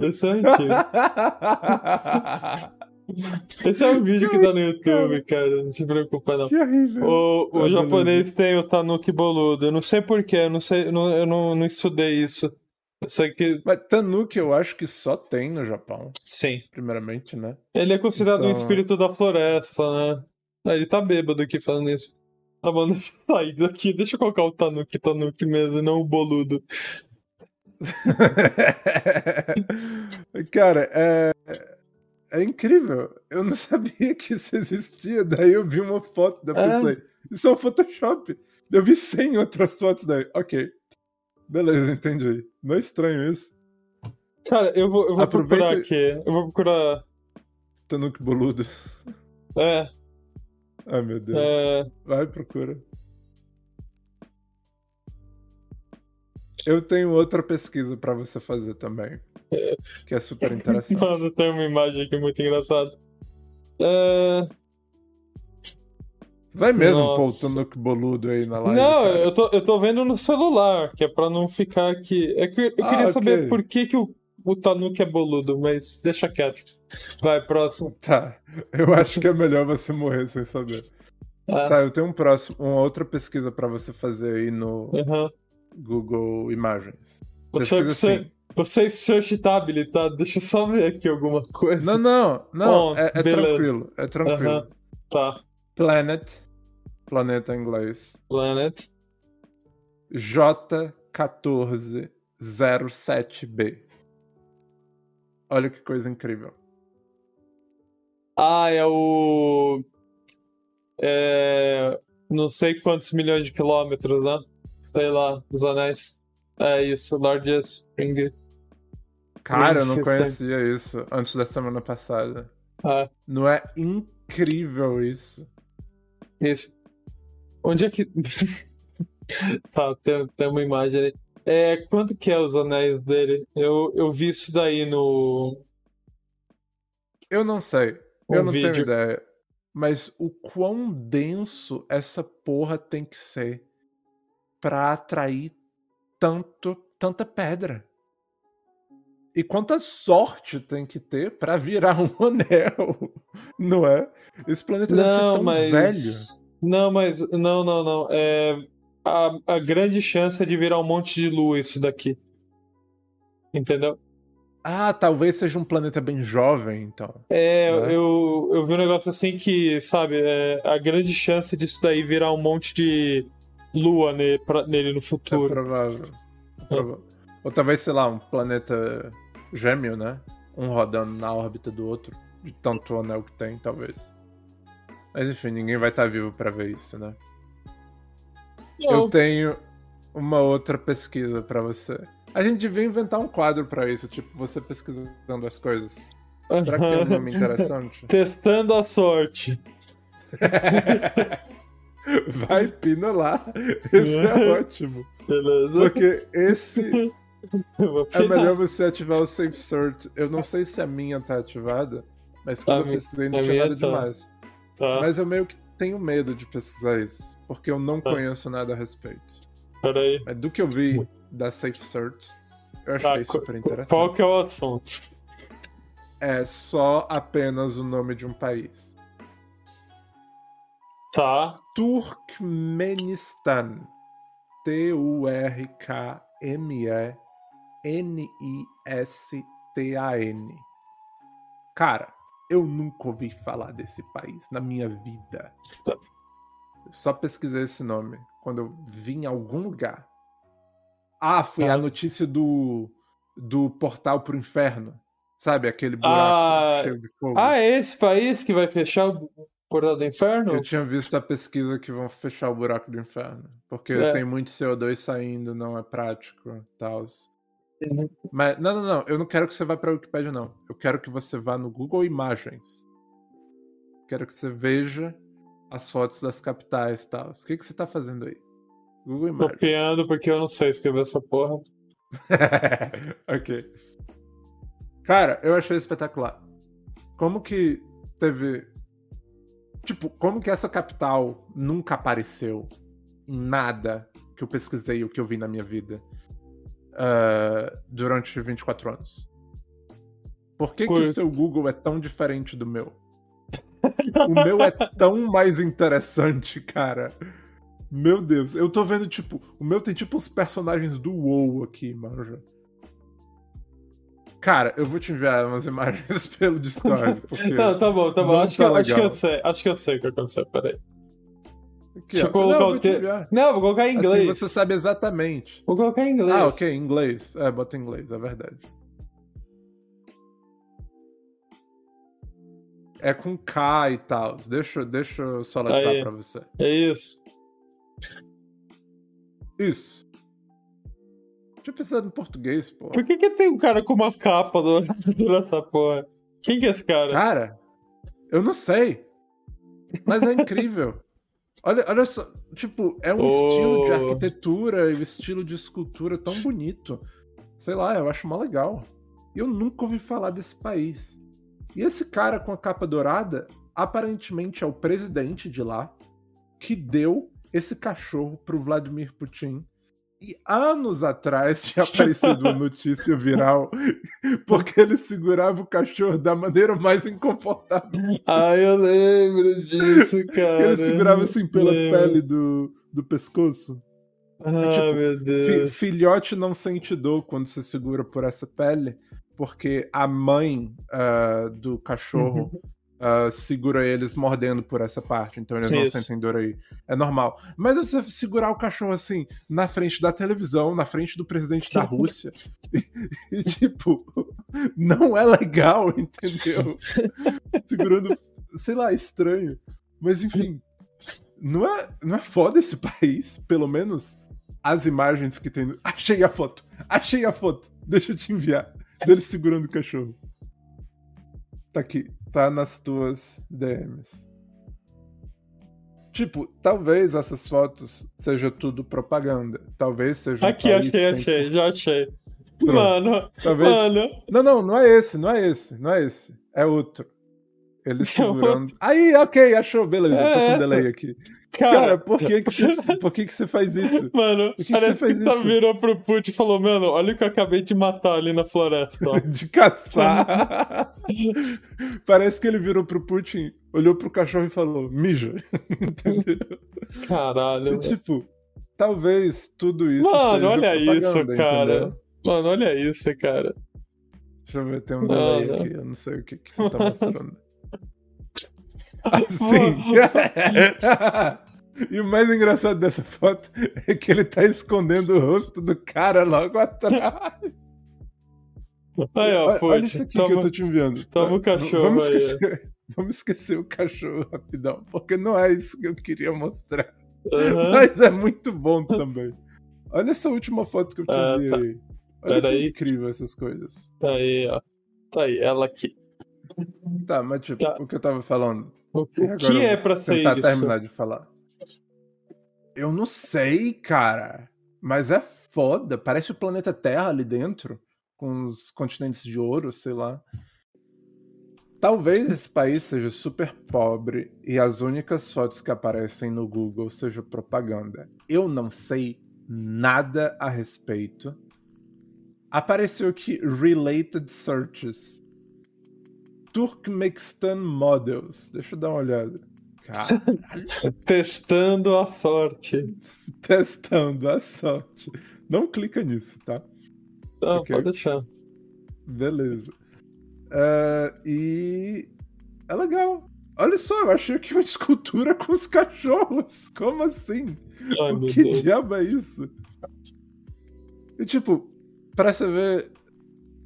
Esse é antigo. Esse é um vídeo que tá no YouTube, cara. Não se preocupa, não.
que horrível.
O, o
Ah,
japonês tem o Tanuki boludo. Eu não sei porquê, eu não sei, eu não, eu não, não estudei isso. Eu sei que.
Mas Tanuki eu acho que só tem no Japão,
Sim.
primeiramente, né?
Ele é considerado um
Então-
espírito da floresta, né? Ah, ele tá bêbado aqui falando isso. Tá bom, deixa eu sair daqui. Deixa eu colocar o Tanuki, Tanuki mesmo, não o boludo.
Cara, é... é incrível. Eu não sabia que isso existia. Daí eu vi uma foto, eu
É.
pensei, isso é um Photoshop. Eu vi 100 outras fotos daí. Ok. Beleza, entendi. Não é estranho isso.
Cara, eu vou, eu vou
Aproveita-
procurar aqui. Eu vou procurar.
Tanuki boludo.
É,
Ai, meu Deus.
é.
Vai, procura. Eu tenho outra pesquisa pra você fazer também. Que é super interessante.
Mano, tem uma imagem aqui muito engraçada. É...
Vai mesmo pôr o. Tanuki boludo aí na live.
Não,
cara?
eu tô, eu tô vendo no celular, que é pra não ficar aqui. É que eu
Ah,
queria
ok.
saber por que, que o, o Tanuki é boludo, mas deixa quieto. Vai, próximo.
Tá. Eu acho que é melhor você morrer sem saber.
Ah,
Tá, eu tenho um próximo, uma outra pesquisa pra você fazer aí no
aham.
Google Imagens.
Você,
Pesquisa
você,
assim.
você search tá habilitado? Deixa eu só ver aqui alguma coisa.
Não, não, não. É, é tranquilo. É tranquilo.
Aham. Tá.
Planet. Planeta em inglês.
Planet.
J1407b. Olha que coisa incrível.
Ah, é o. É. Não sei quantos milhões de quilômetros, né? Sei lá, os anéis. É isso, Largest Ring.
Cara, eu não conhecia isso antes da semana passada.
Ah,
Não é incrível isso?
isso. Onde é que. tá, tem, tem uma imagem ali. É, quanto que é os anéis dele? Eu, eu vi isso daí no.
Eu não sei.
Um
eu não
vídeo.
tenho ideia. Mas o quão denso essa porra tem que ser pra atrair tanto, tanta pedra. E quanta sorte tem que ter pra virar um anel, não é? Esse planeta deve ser
Não,
tão
mas.
velho.
Não, mas. Não, não, não. É, a, a grande chance é de virar um monte de lua isso daqui. Entendeu?
Ah, talvez seja um planeta bem jovem, então.
É,
Né?
eu, eu vi um negócio assim que, sabe, é, a grande chance disso daí virar um monte de lua ne- pra- nele no
É
futuro.
provável. É provável. Ou talvez, sei lá, um planeta gêmeo, né? Um rodando na órbita do outro. De tanto anel que tem, talvez. Mas enfim, ninguém vai estar vivo pra ver isso, né?
Não,
Eu tenho uma outra pesquisa pra você. A gente devia inventar um quadro pra isso, tipo, você pesquisando as coisas. Será que tem um nome interessante?
Testando a sorte.
Vai, pina lá. Esse é ótimo.
Beleza?
Porque esse É melhor você ativar o Safe Search. Eu não sei se a minha tá ativada, mas quando
A
eu pesquisei não tinha nada
tá.
demais.
Tá,
Mas eu meio que tenho medo de pesquisar isso, porque eu não
Tá.
conheço nada a respeito.
peraí.
Mas do que eu vi da Safe Search, eu
Tá,
achei super interessante.
Qual que é o assunto?
É só apenas o nome de um país.
Tá.
Turkmenistan. T-U-R-K-M-E-N-I-S-T-A-N. Cara, eu nunca ouvi falar desse país na minha vida. Eu só pesquisei esse nome quando eu vi em algum lugar. Ah, foi
Tá.
a notícia do, do portal pro inferno. Sabe, aquele buraco
Ah,
cheio de fogo.
Ah, é esse país que vai fechar o portal do inferno?
Eu tinha visto a pesquisa que vão fechar o buraco do inferno. Porque
É.
tem muito CO2 saindo, não é prático e tal.
Uhum.
Mas, não, não, não. Eu não quero que você vá pra Wikipedia, não. Eu quero que você vá no Google Imagens. Quero que você veja as fotos das capitais e tal. O que, que você tá fazendo aí? Google Imagens.
Copiando porque eu não sei escrever essa porra.
ok. Cara, eu achei espetacular. Como que teve. Tipo, como que essa capital nunca apareceu em nada que eu pesquisei, o que eu vi na minha vida ah, durante 24 anos? Por que, que o seu Google é tão diferente do meu? o meu é tão mais interessante, cara. Meu Deus, eu tô vendo, tipo, o meu tem tipo os personagens do WoW aqui, mano. Cara, eu vou te enviar umas imagens pelo Discord. Porque...
Não, tá bom, tá bom. Acho,
tá
que, acho que eu sei. Acho que eu sei o que aconteceu. Peraí.
Aqui,
Deixa eu colocar
Não, eu
o
vou te.
Não, vou colocar em
Assim
inglês.
você sabe exatamente.
Vou colocar em inglês.
Ah, ok, em inglês. É, bota em inglês, é verdade. É com K e tal. Deixa, deixa eu só letrar
Aí.
pra você.
É isso.
Isso. Tinha pensado em português, pô.
Por que, que tem um cara com uma capa do, dessa porra? Quem que é esse cara?
Cara, eu não sei. Mas é incrível. Olha, olha só, tipo, é um
Oh.
estilo de arquitetura e um estilo de escultura tão bonito. Sei lá, eu acho mó legal. E eu nunca ouvi falar desse país. E esse cara com a capa dourada, aparentemente é o presidente de lá, que deu esse cachorro pro Vladimir Putin. E anos atrás tinha aparecido uma notícia viral porque ele segurava o cachorro da maneira mais inconfortável.
Ah, eu lembro disso, cara.
Ele segurava assim pela pele do, do pescoço.
Ah,
tipo,
meu Deus.
filhote não sente dor quando se segura por essa pele, porque a mãe ah, do cachorro
Uhum.
Ah, segura eles mordendo por essa parte, então eles não
Isso.
sentem dor aí. É normal. Mas você segurar o cachorro assim, na frente da televisão, na frente do presidente da Rússia, e, e, tipo, não é legal, entendeu? Segurando, sei lá, estranho. Mas enfim, não é, não é foda esse país, pelo menos as imagens que tem. no- Achei a foto! Achei a foto! Deixa eu te enviar. Dele segurando o cachorro. Tá aqui. Tá nas tuas DMs. Tipo, talvez essas fotos seja tudo propaganda. Talvez seja. Um
Aqui,
país
achei,
sem-
achei, já achei.
Pronto.
Mano,
Talvez.
mano.
Não, não, não é esse, não é esse, não é esse. É outro. Ele
É
segurando. Aí, ok, achou, beleza.
É
tô com
essa.
delay aqui.
Cara,
Cara, por que que você, por que que você faz isso?
mano,
que que
parece
você fez
que tá
isso?
virou pro Putin e falou, mano, olha o que eu acabei de matar ali na floresta, ó.
De caçar. Parece que ele virou pro Putin, olhou pro cachorro e falou, mija. Entendeu?
Caralho,
E
mano.
tipo, talvez tudo isso.
Mano, olha isso, cara.
entendeu?
Mano, olha isso, cara.
Deixa eu ver, tem um
Não,
delay
não.
aqui, eu não sei o que, que você tá mostrando. Assim. e o mais engraçado dessa foto é que ele tá escondendo o rosto do cara logo atrás.
Aí, ó,
olha, olha isso aqui que
toma-
eu tô te enviando.
toma o
Tá,
cachorro
Vamos
aí,
esquecer, vamos esquecer o cachorro rapidão, porque não é isso que eu queria mostrar.
Aham.
Mas é muito bom também. Olha essa última foto que eu te
Ah,
enviei.
tá.
aí. Olha
Pera
que
aí.
incrível essas coisas.
Tá aí, ó. Tá aí, ela aqui.
Tá, mas tipo,
Tá.
o que eu tava falando.
O que é pra ser
tentar
isso?
terminar de falar. Eu não sei, cara. Mas é foda. Parece o planeta Terra ali dentro. Com os continentes de ouro, sei lá. Talvez esse país seja super pobre e as únicas fotos que aparecem no Google sejam propaganda. Eu não sei nada a respeito. Apareceu aqui Related Searches. Turkmenistan Models. Deixa eu dar uma olhada.
Testando a sorte.
Testando a sorte. Não clica nisso, tá?
Não,
Ok.
pode deixar.
Beleza. É, e é legal. Olha só, eu achei aqui uma escultura com os cachorros. Como assim?
Ai,
o que
Deus.
diabo é isso? E tipo, pra você ver,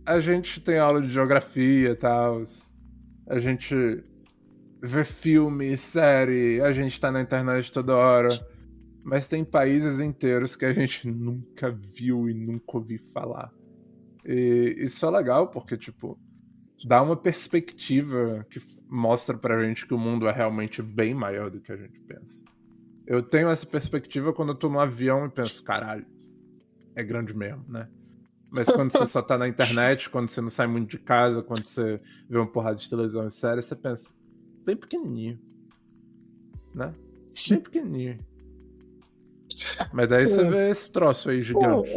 a gente tem aula de geografia e tal. A gente vê filme, série, a gente tá na internet toda hora. Mas tem países inteiros que a gente nunca viu e nunca ouviu falar. E isso é legal, porque, tipo, dá uma perspectiva que mostra pra gente que o mundo é realmente bem maior do que a gente pensa. Eu tenho essa perspectiva quando eu tô no avião e penso, caralho, é grande mesmo, né? Mas quando você só tá na internet, quando você não sai muito de casa, quando você vê uma porrada de televisão e série, você pensa, bem pequenininho. Né? Bem pequenininho. Mas daí você
É.
vê esse troço aí gigante.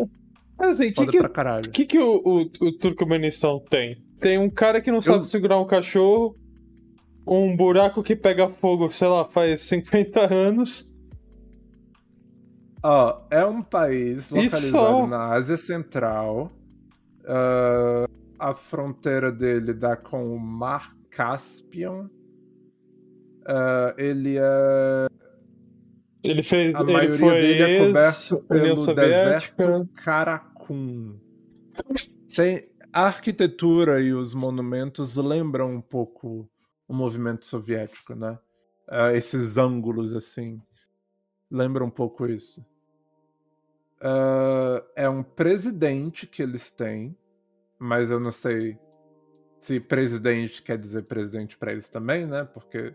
Mas assim, o que, que,
pra caralho.
que, que o, o, o Turcomenistão tem? Tem um cara que não sabe segurar um cachorro, um buraco que pega fogo, sei lá, faz 50 anos.
Ó, é um país localizado na Ásia Central. Ah, a fronteira dele dá com o Mar Caspian. Ah, ele é.
Ele fez.
A
ele
maioria
foi
dele é coberto pelo deserto Karakum. Tem a arquitetura e os monumentos lembram um pouco o movimento soviético, né? Ah, esses ângulos assim. Lembra um pouco isso. Ah, é um presidente que eles têm, mas eu não sei se presidente quer dizer presidente pra eles também, né? Porque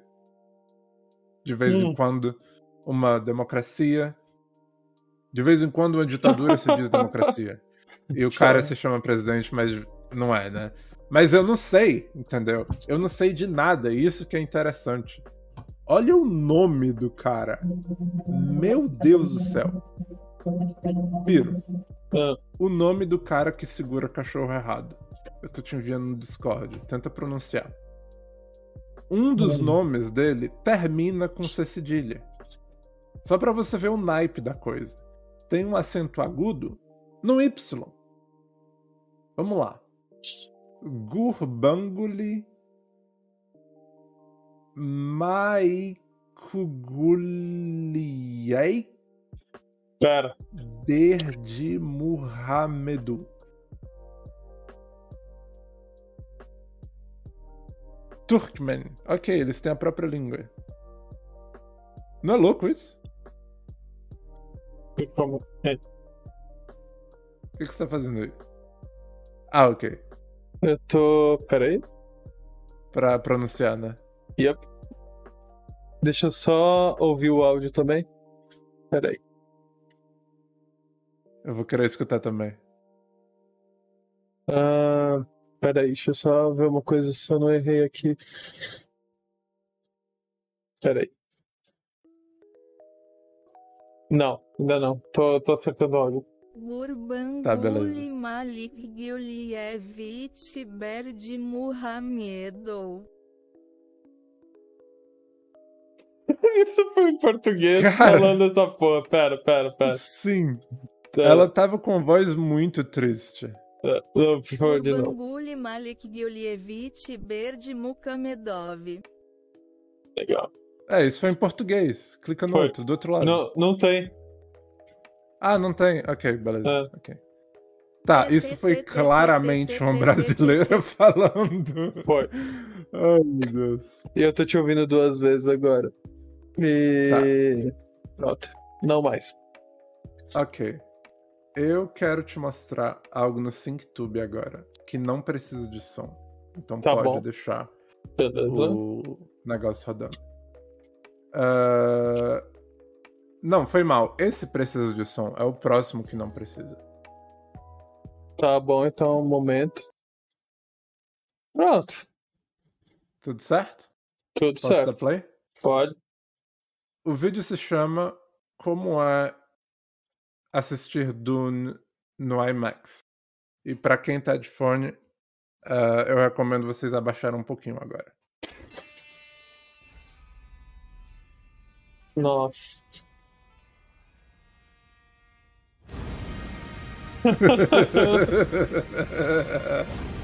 de vez em
Hum.
quando uma democracia, de vez em quando uma ditadura se diz democracia. E o cara se chama presidente, mas não é, né? Mas eu não sei, entendeu? Eu não sei de nada, e isso que é interessante. Olha o nome do cara. Meu Deus do céu. Piro,
Ah,
o nome do cara que segura cachorro errado. Eu tô te enviando no Discord. Tenta pronunciar. Um dos
Hum.
nomes dele termina com C cedilha. Só pra você ver o naipe da coisa. Tem um acento agudo no Y. Vamos lá. Gurbanguli Maikuguliei
pera.
Derdi. Turkmen. Ok, eles têm a própria língua. Não é louco isso?
Como? É,
O que, que você tá fazendo aí? Ah, ok.
eu tô. Pera aí.
Pra pronunciar, né?
Yep. Deixa eu só ouvir o áudio também. Peraí.
Eu vou querer escutar também.
Ah, peraí, deixa eu só ver uma coisa se eu não errei aqui. Peraí. Não, ainda não. Tô, tô acertando o áudio.
Tá,
Malik Giulievich Berdi Muhamedov.
Isso foi em português
Cara.
falando essa porra. Pera, pera, pera.
Sim.
Tá.
Ela tava com voz muito triste.
Não, por favor, de novo.
Gurbanguly Malik Giulievich Berdi Muhamedov.
Legal.
É, isso foi em português. Clica no
Foi.
outro, do outro lado.
Não, não tem.
Ah, não tem? Ok, beleza.
É.
ok. Tá, isso foi claramente uma brasileira falando.
Foi.
Ai, meu Deus.
E eu tô te ouvindo duas vezes agora. E. Pronto. Não mais.
Ok. Eu quero te mostrar algo no SyncTube agora, que não precisa de som. Então
Tá
pode
bom.
deixar
Beleza?
o negócio rodando. Ah, Não, foi mal. Esse precisa de som. É o próximo que não precisa.
Tá bom, então, um momento. Pronto.
Tudo certo?
Tudo
Posso dar
certo.
play?
Pode.
O vídeo se chama Como é assistir Dune no IMAX. E pra quem tá de fone, ah, eu recomendo vocês abaixarem um pouquinho agora.
Nossa.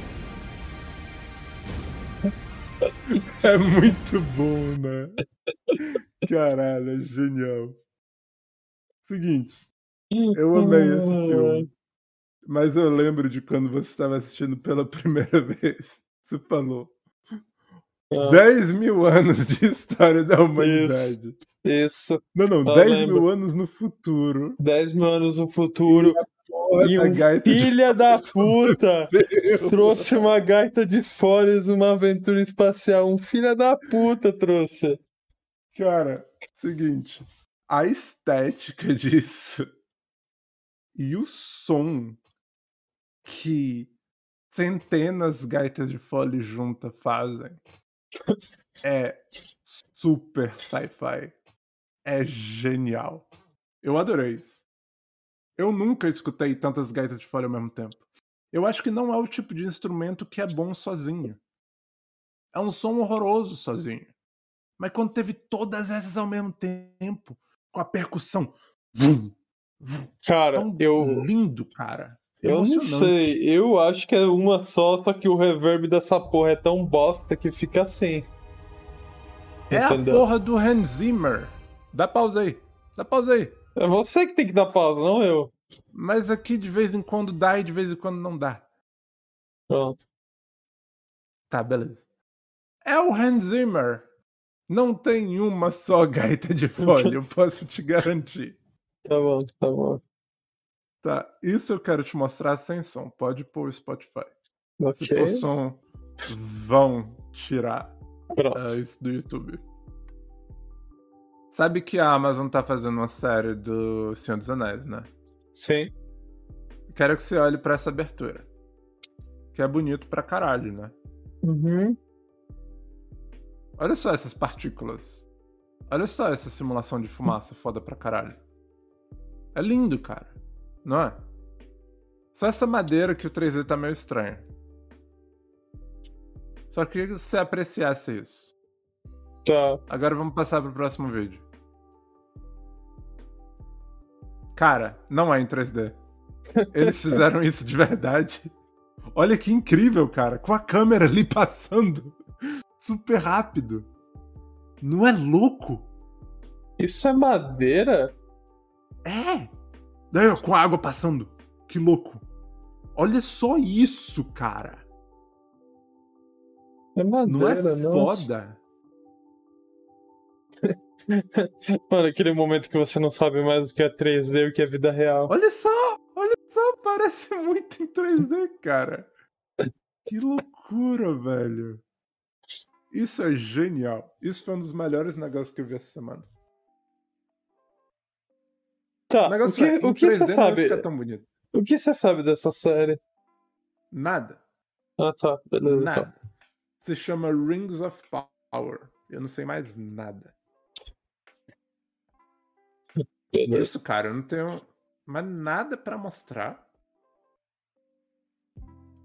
É muito bom, né? Caralho, é genial. Seguinte, eu amei esse filme. Mas eu lembro de quando você estava assistindo pela primeira vez. Você falou.
Ah,
10 mil anos de história da humanidade.
Isso.
Não, não,
Eu
10
lembro.
mil anos no futuro.
10 mil anos no futuro. E um filha da puta trouxe uma gaita de foles, uma aventura espacial. Um filha da puta trouxe.
Cara, seguinte. A estética disso e o som que centenas gaitas de fole junta fazem é super sci-fi. É genial. Eu adorei isso. Eu nunca escutei tantas gaitas de fole ao mesmo tempo. Eu acho que não é o tipo de instrumento que é bom sozinho. É um som horroroso sozinho. Mas quando teve todas essas ao mesmo tempo, com a percussão. Vum,
Cara,
tão
eu,
lindo, cara.
eu não sei. Eu acho que é uma só, só que o reverb dessa porra é tão bosta que fica assim.
É
Entendeu?
a porra do Hans Zimmer. Dá pausa aí. Dá pausa aí.
É você que tem que dar pausa, não eu.
Mas aqui de vez em quando dá e de vez em quando não dá.
Pronto.
Tá, beleza. É o Hans Zimmer. Não tem uma só gaita de fole, eu posso te garantir.
Tá bom, tá bom.
Tá, isso eu quero te mostrar sem som. Pode pôr o Spotify. Se
Ok.
pôr som, vão tirar ah, isso do YouTube. Sabe que a Amazon tá fazendo uma série do Senhor dos Anéis, né?
Sim.
Quero que você olhe pra essa abertura. Que é bonito pra caralho, né?
Uhum.
Olha só essas partículas. Olha só essa simulação de fumaça foda pra caralho. É lindo, cara. Não é? Só essa madeira que o 3D tá meio estranho. Só queria que você apreciasse isso.
Tá.
Agora vamos passar pro próximo vídeo. Cara, não é em 3D. Eles fizeram isso de verdade. Olha que incrível, cara. Com a câmera ali passando super rápido. Não é louco?
Isso é madeira?
É! Daí, ó, com a água passando. Que louco. Olha só isso, cara.
É
Não é
madeira,
foda?
Mano, aquele momento que você não sabe mais o que é 3D e o que é vida real.
Olha só! Olha só, parece muito em 3D, cara. Que loucura, velho. Isso é genial. Isso foi um dos melhores negócios que eu vi essa semana.
Tá,
O
o
negócio é,
que,
em
o que
3D
você sabe? O que você sabe dessa série?
Nada.
Ah, tá, beleza. então.
Nada. Se chama Rings of Power. Eu não sei mais nada.
Beleza.
Isso, cara, eu não tenho mais nada pra mostrar.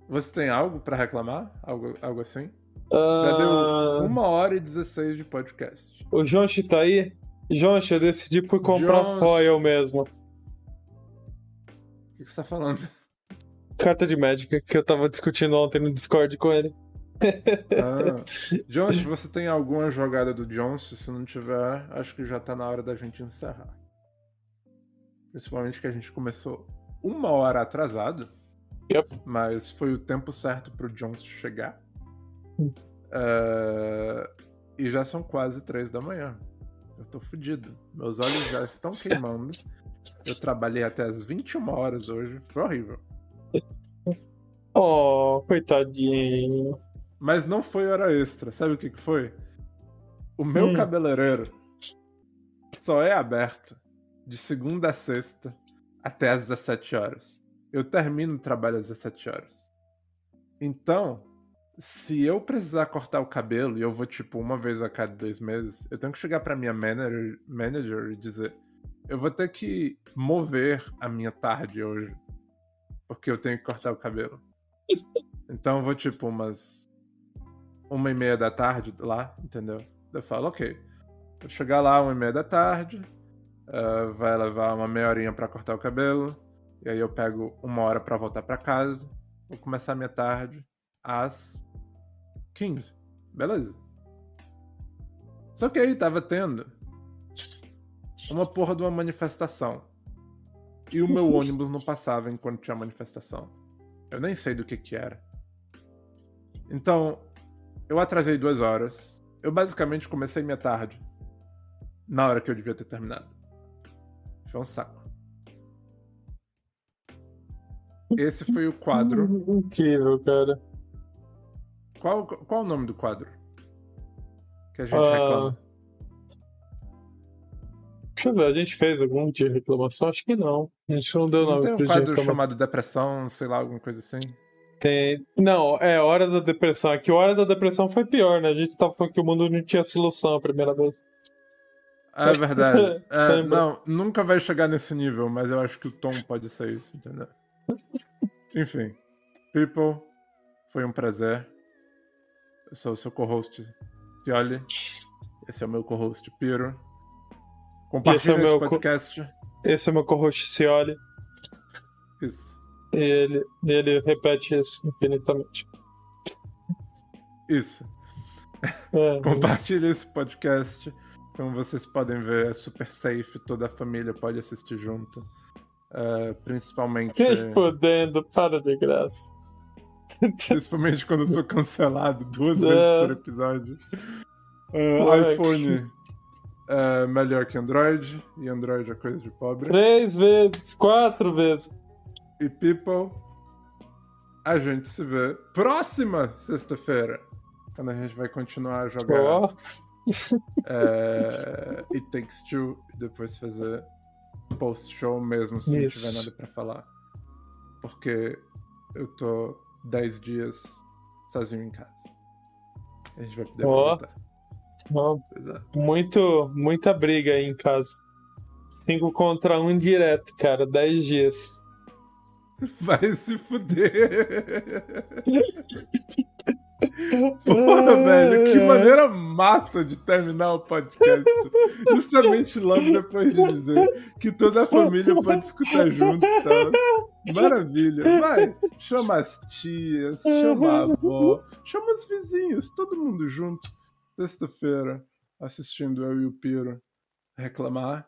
Você tem algo pra reclamar? Algo, algo assim? Já deu
Ah,
uma hora e 16 de podcast.
O Jonchi tá aí? Jonchi, eu decidi por comprar
Jonchi.
foil mesmo.
O que você tá falando?
Carta de Magic, que eu tava discutindo ontem no Discord com ele.
Ah. Jones, você tem alguma jogada do Jones? Se não tiver, acho que já tá na hora da gente encerrar. Principalmente que a gente começou uma hora atrasado.
Yep.
Mas foi o tempo certo pro Jones chegar.
Hum.
Ah, e já são quase três da manhã. Eu tô fudido. Meus olhos já estão queimando. Eu trabalhei até as 21 horas hoje. Foi horrível.
Oh, coitadinho.
Mas não foi hora extra. Sabe o que, que foi? O meu
Hum.
cabeleireiro só é aberto de segunda a sexta até às 17 horas. Eu termino o trabalho às 17 horas. Então, se eu precisar cortar o cabelo e eu vou, tipo, uma vez a cada dois meses, eu tenho que chegar pra minha manager, manager e dizer: eu vou ter que mover a minha tarde hoje. Porque eu tenho que cortar o cabelo. Então eu vou, tipo, umas uma e meia da tarde lá, entendeu? Eu falo, ok. Vou chegar lá uma e meia da tarde, ah, vai levar uma meia horinha pra cortar o cabelo, e aí eu pego uma hora pra voltar pra casa, vou começar minha tarde às 15. Beleza. Só que aí tava tendo uma porra de uma manifestação. E o meu ônibus não passava enquanto tinha manifestação. Eu nem sei do que que era. Então, eu atrasei duas horas. Eu basicamente comecei minha tarde na hora que eu devia ter terminado. Foi um saco. Esse foi o quadro.
Incrível, cara.
Qual, qual o nome do quadro? Que a gente
Ah,
reclama.
Deixa eu ver, a gente fez algum de reclamação? Acho que não. A gente não deu
Não
nome
tem um
de
quadro
reclamação.
chamado Depressão, sei lá, alguma coisa assim?
Tem. Não, é Hora da Depressão. É que Hora da Depressão foi pior, né? A gente tava falando que o mundo não tinha solução a primeira vez.
É verdade. É, não, nunca vai chegar nesse nível, mas eu acho que o tom pode ser isso, entendeu? Enfim. People, foi um prazer. Eu sou o seu co-host, Pioli. Esse é o meu co-host, Piro. Compartilhe
Esse é
esse
meu co-
podcast.
Esse é meu co-host Cioli.
Isso.
E ele, ele repete isso infinitamente.
Isso.
É,
Compartilhe esse podcast. Como vocês podem ver, é super safe. Toda a família pode assistir junto. É, principalmente.
que fodendo, para de graça.
Principalmente quando eu sou cancelado duas
É.
vezes por episódio.
Moleque.
iPhone é melhor que Android, e Android é coisa de pobre.
Três vezes, quatro vezes.
E People, a gente se vê próxima sexta-feira, quando a gente vai continuar a jogar
Ó,
é, It Takes Two e depois fazer post-show mesmo, se não
Isso.
tiver nada pra falar. Porque eu tô 10 dias sozinho em casa. A gente vai poder
ó,
Pois é.
muito, muita briga aí em casa. Cinco contra um direto, cara. Dez dias.
Vai se fuder! Porra, velho, que maneira massa de terminar o podcast. Justamente logo depois de dizer que toda a família pode escutar junto tal. Maravilha. Vai, chama as tias, chama a avó, chama os vizinhos, todo mundo junto. Sexta-feira, assistindo eu e o Piro reclamar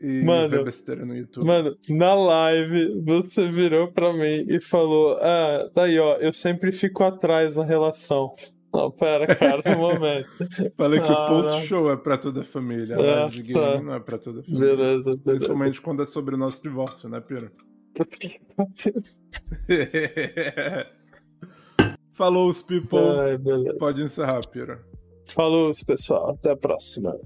e
Mano,
ver besteira no YouTube.
Mano, na live você virou pra mim e falou: Ah, daí ó, eu sempre fico atrás na relação. Não, pera, cara, um momento.
Falei que o
Ah,
post-show é pra toda a família, a
Ah,
live de game
tá.
não é pra toda a família.
Beleza, beleza.
Principalmente quando é sobre o nosso divórcio, né, Piro? Falou os people.
Ai.
Pode encerrar, Pira.
Falou, pessoal. Até a próxima.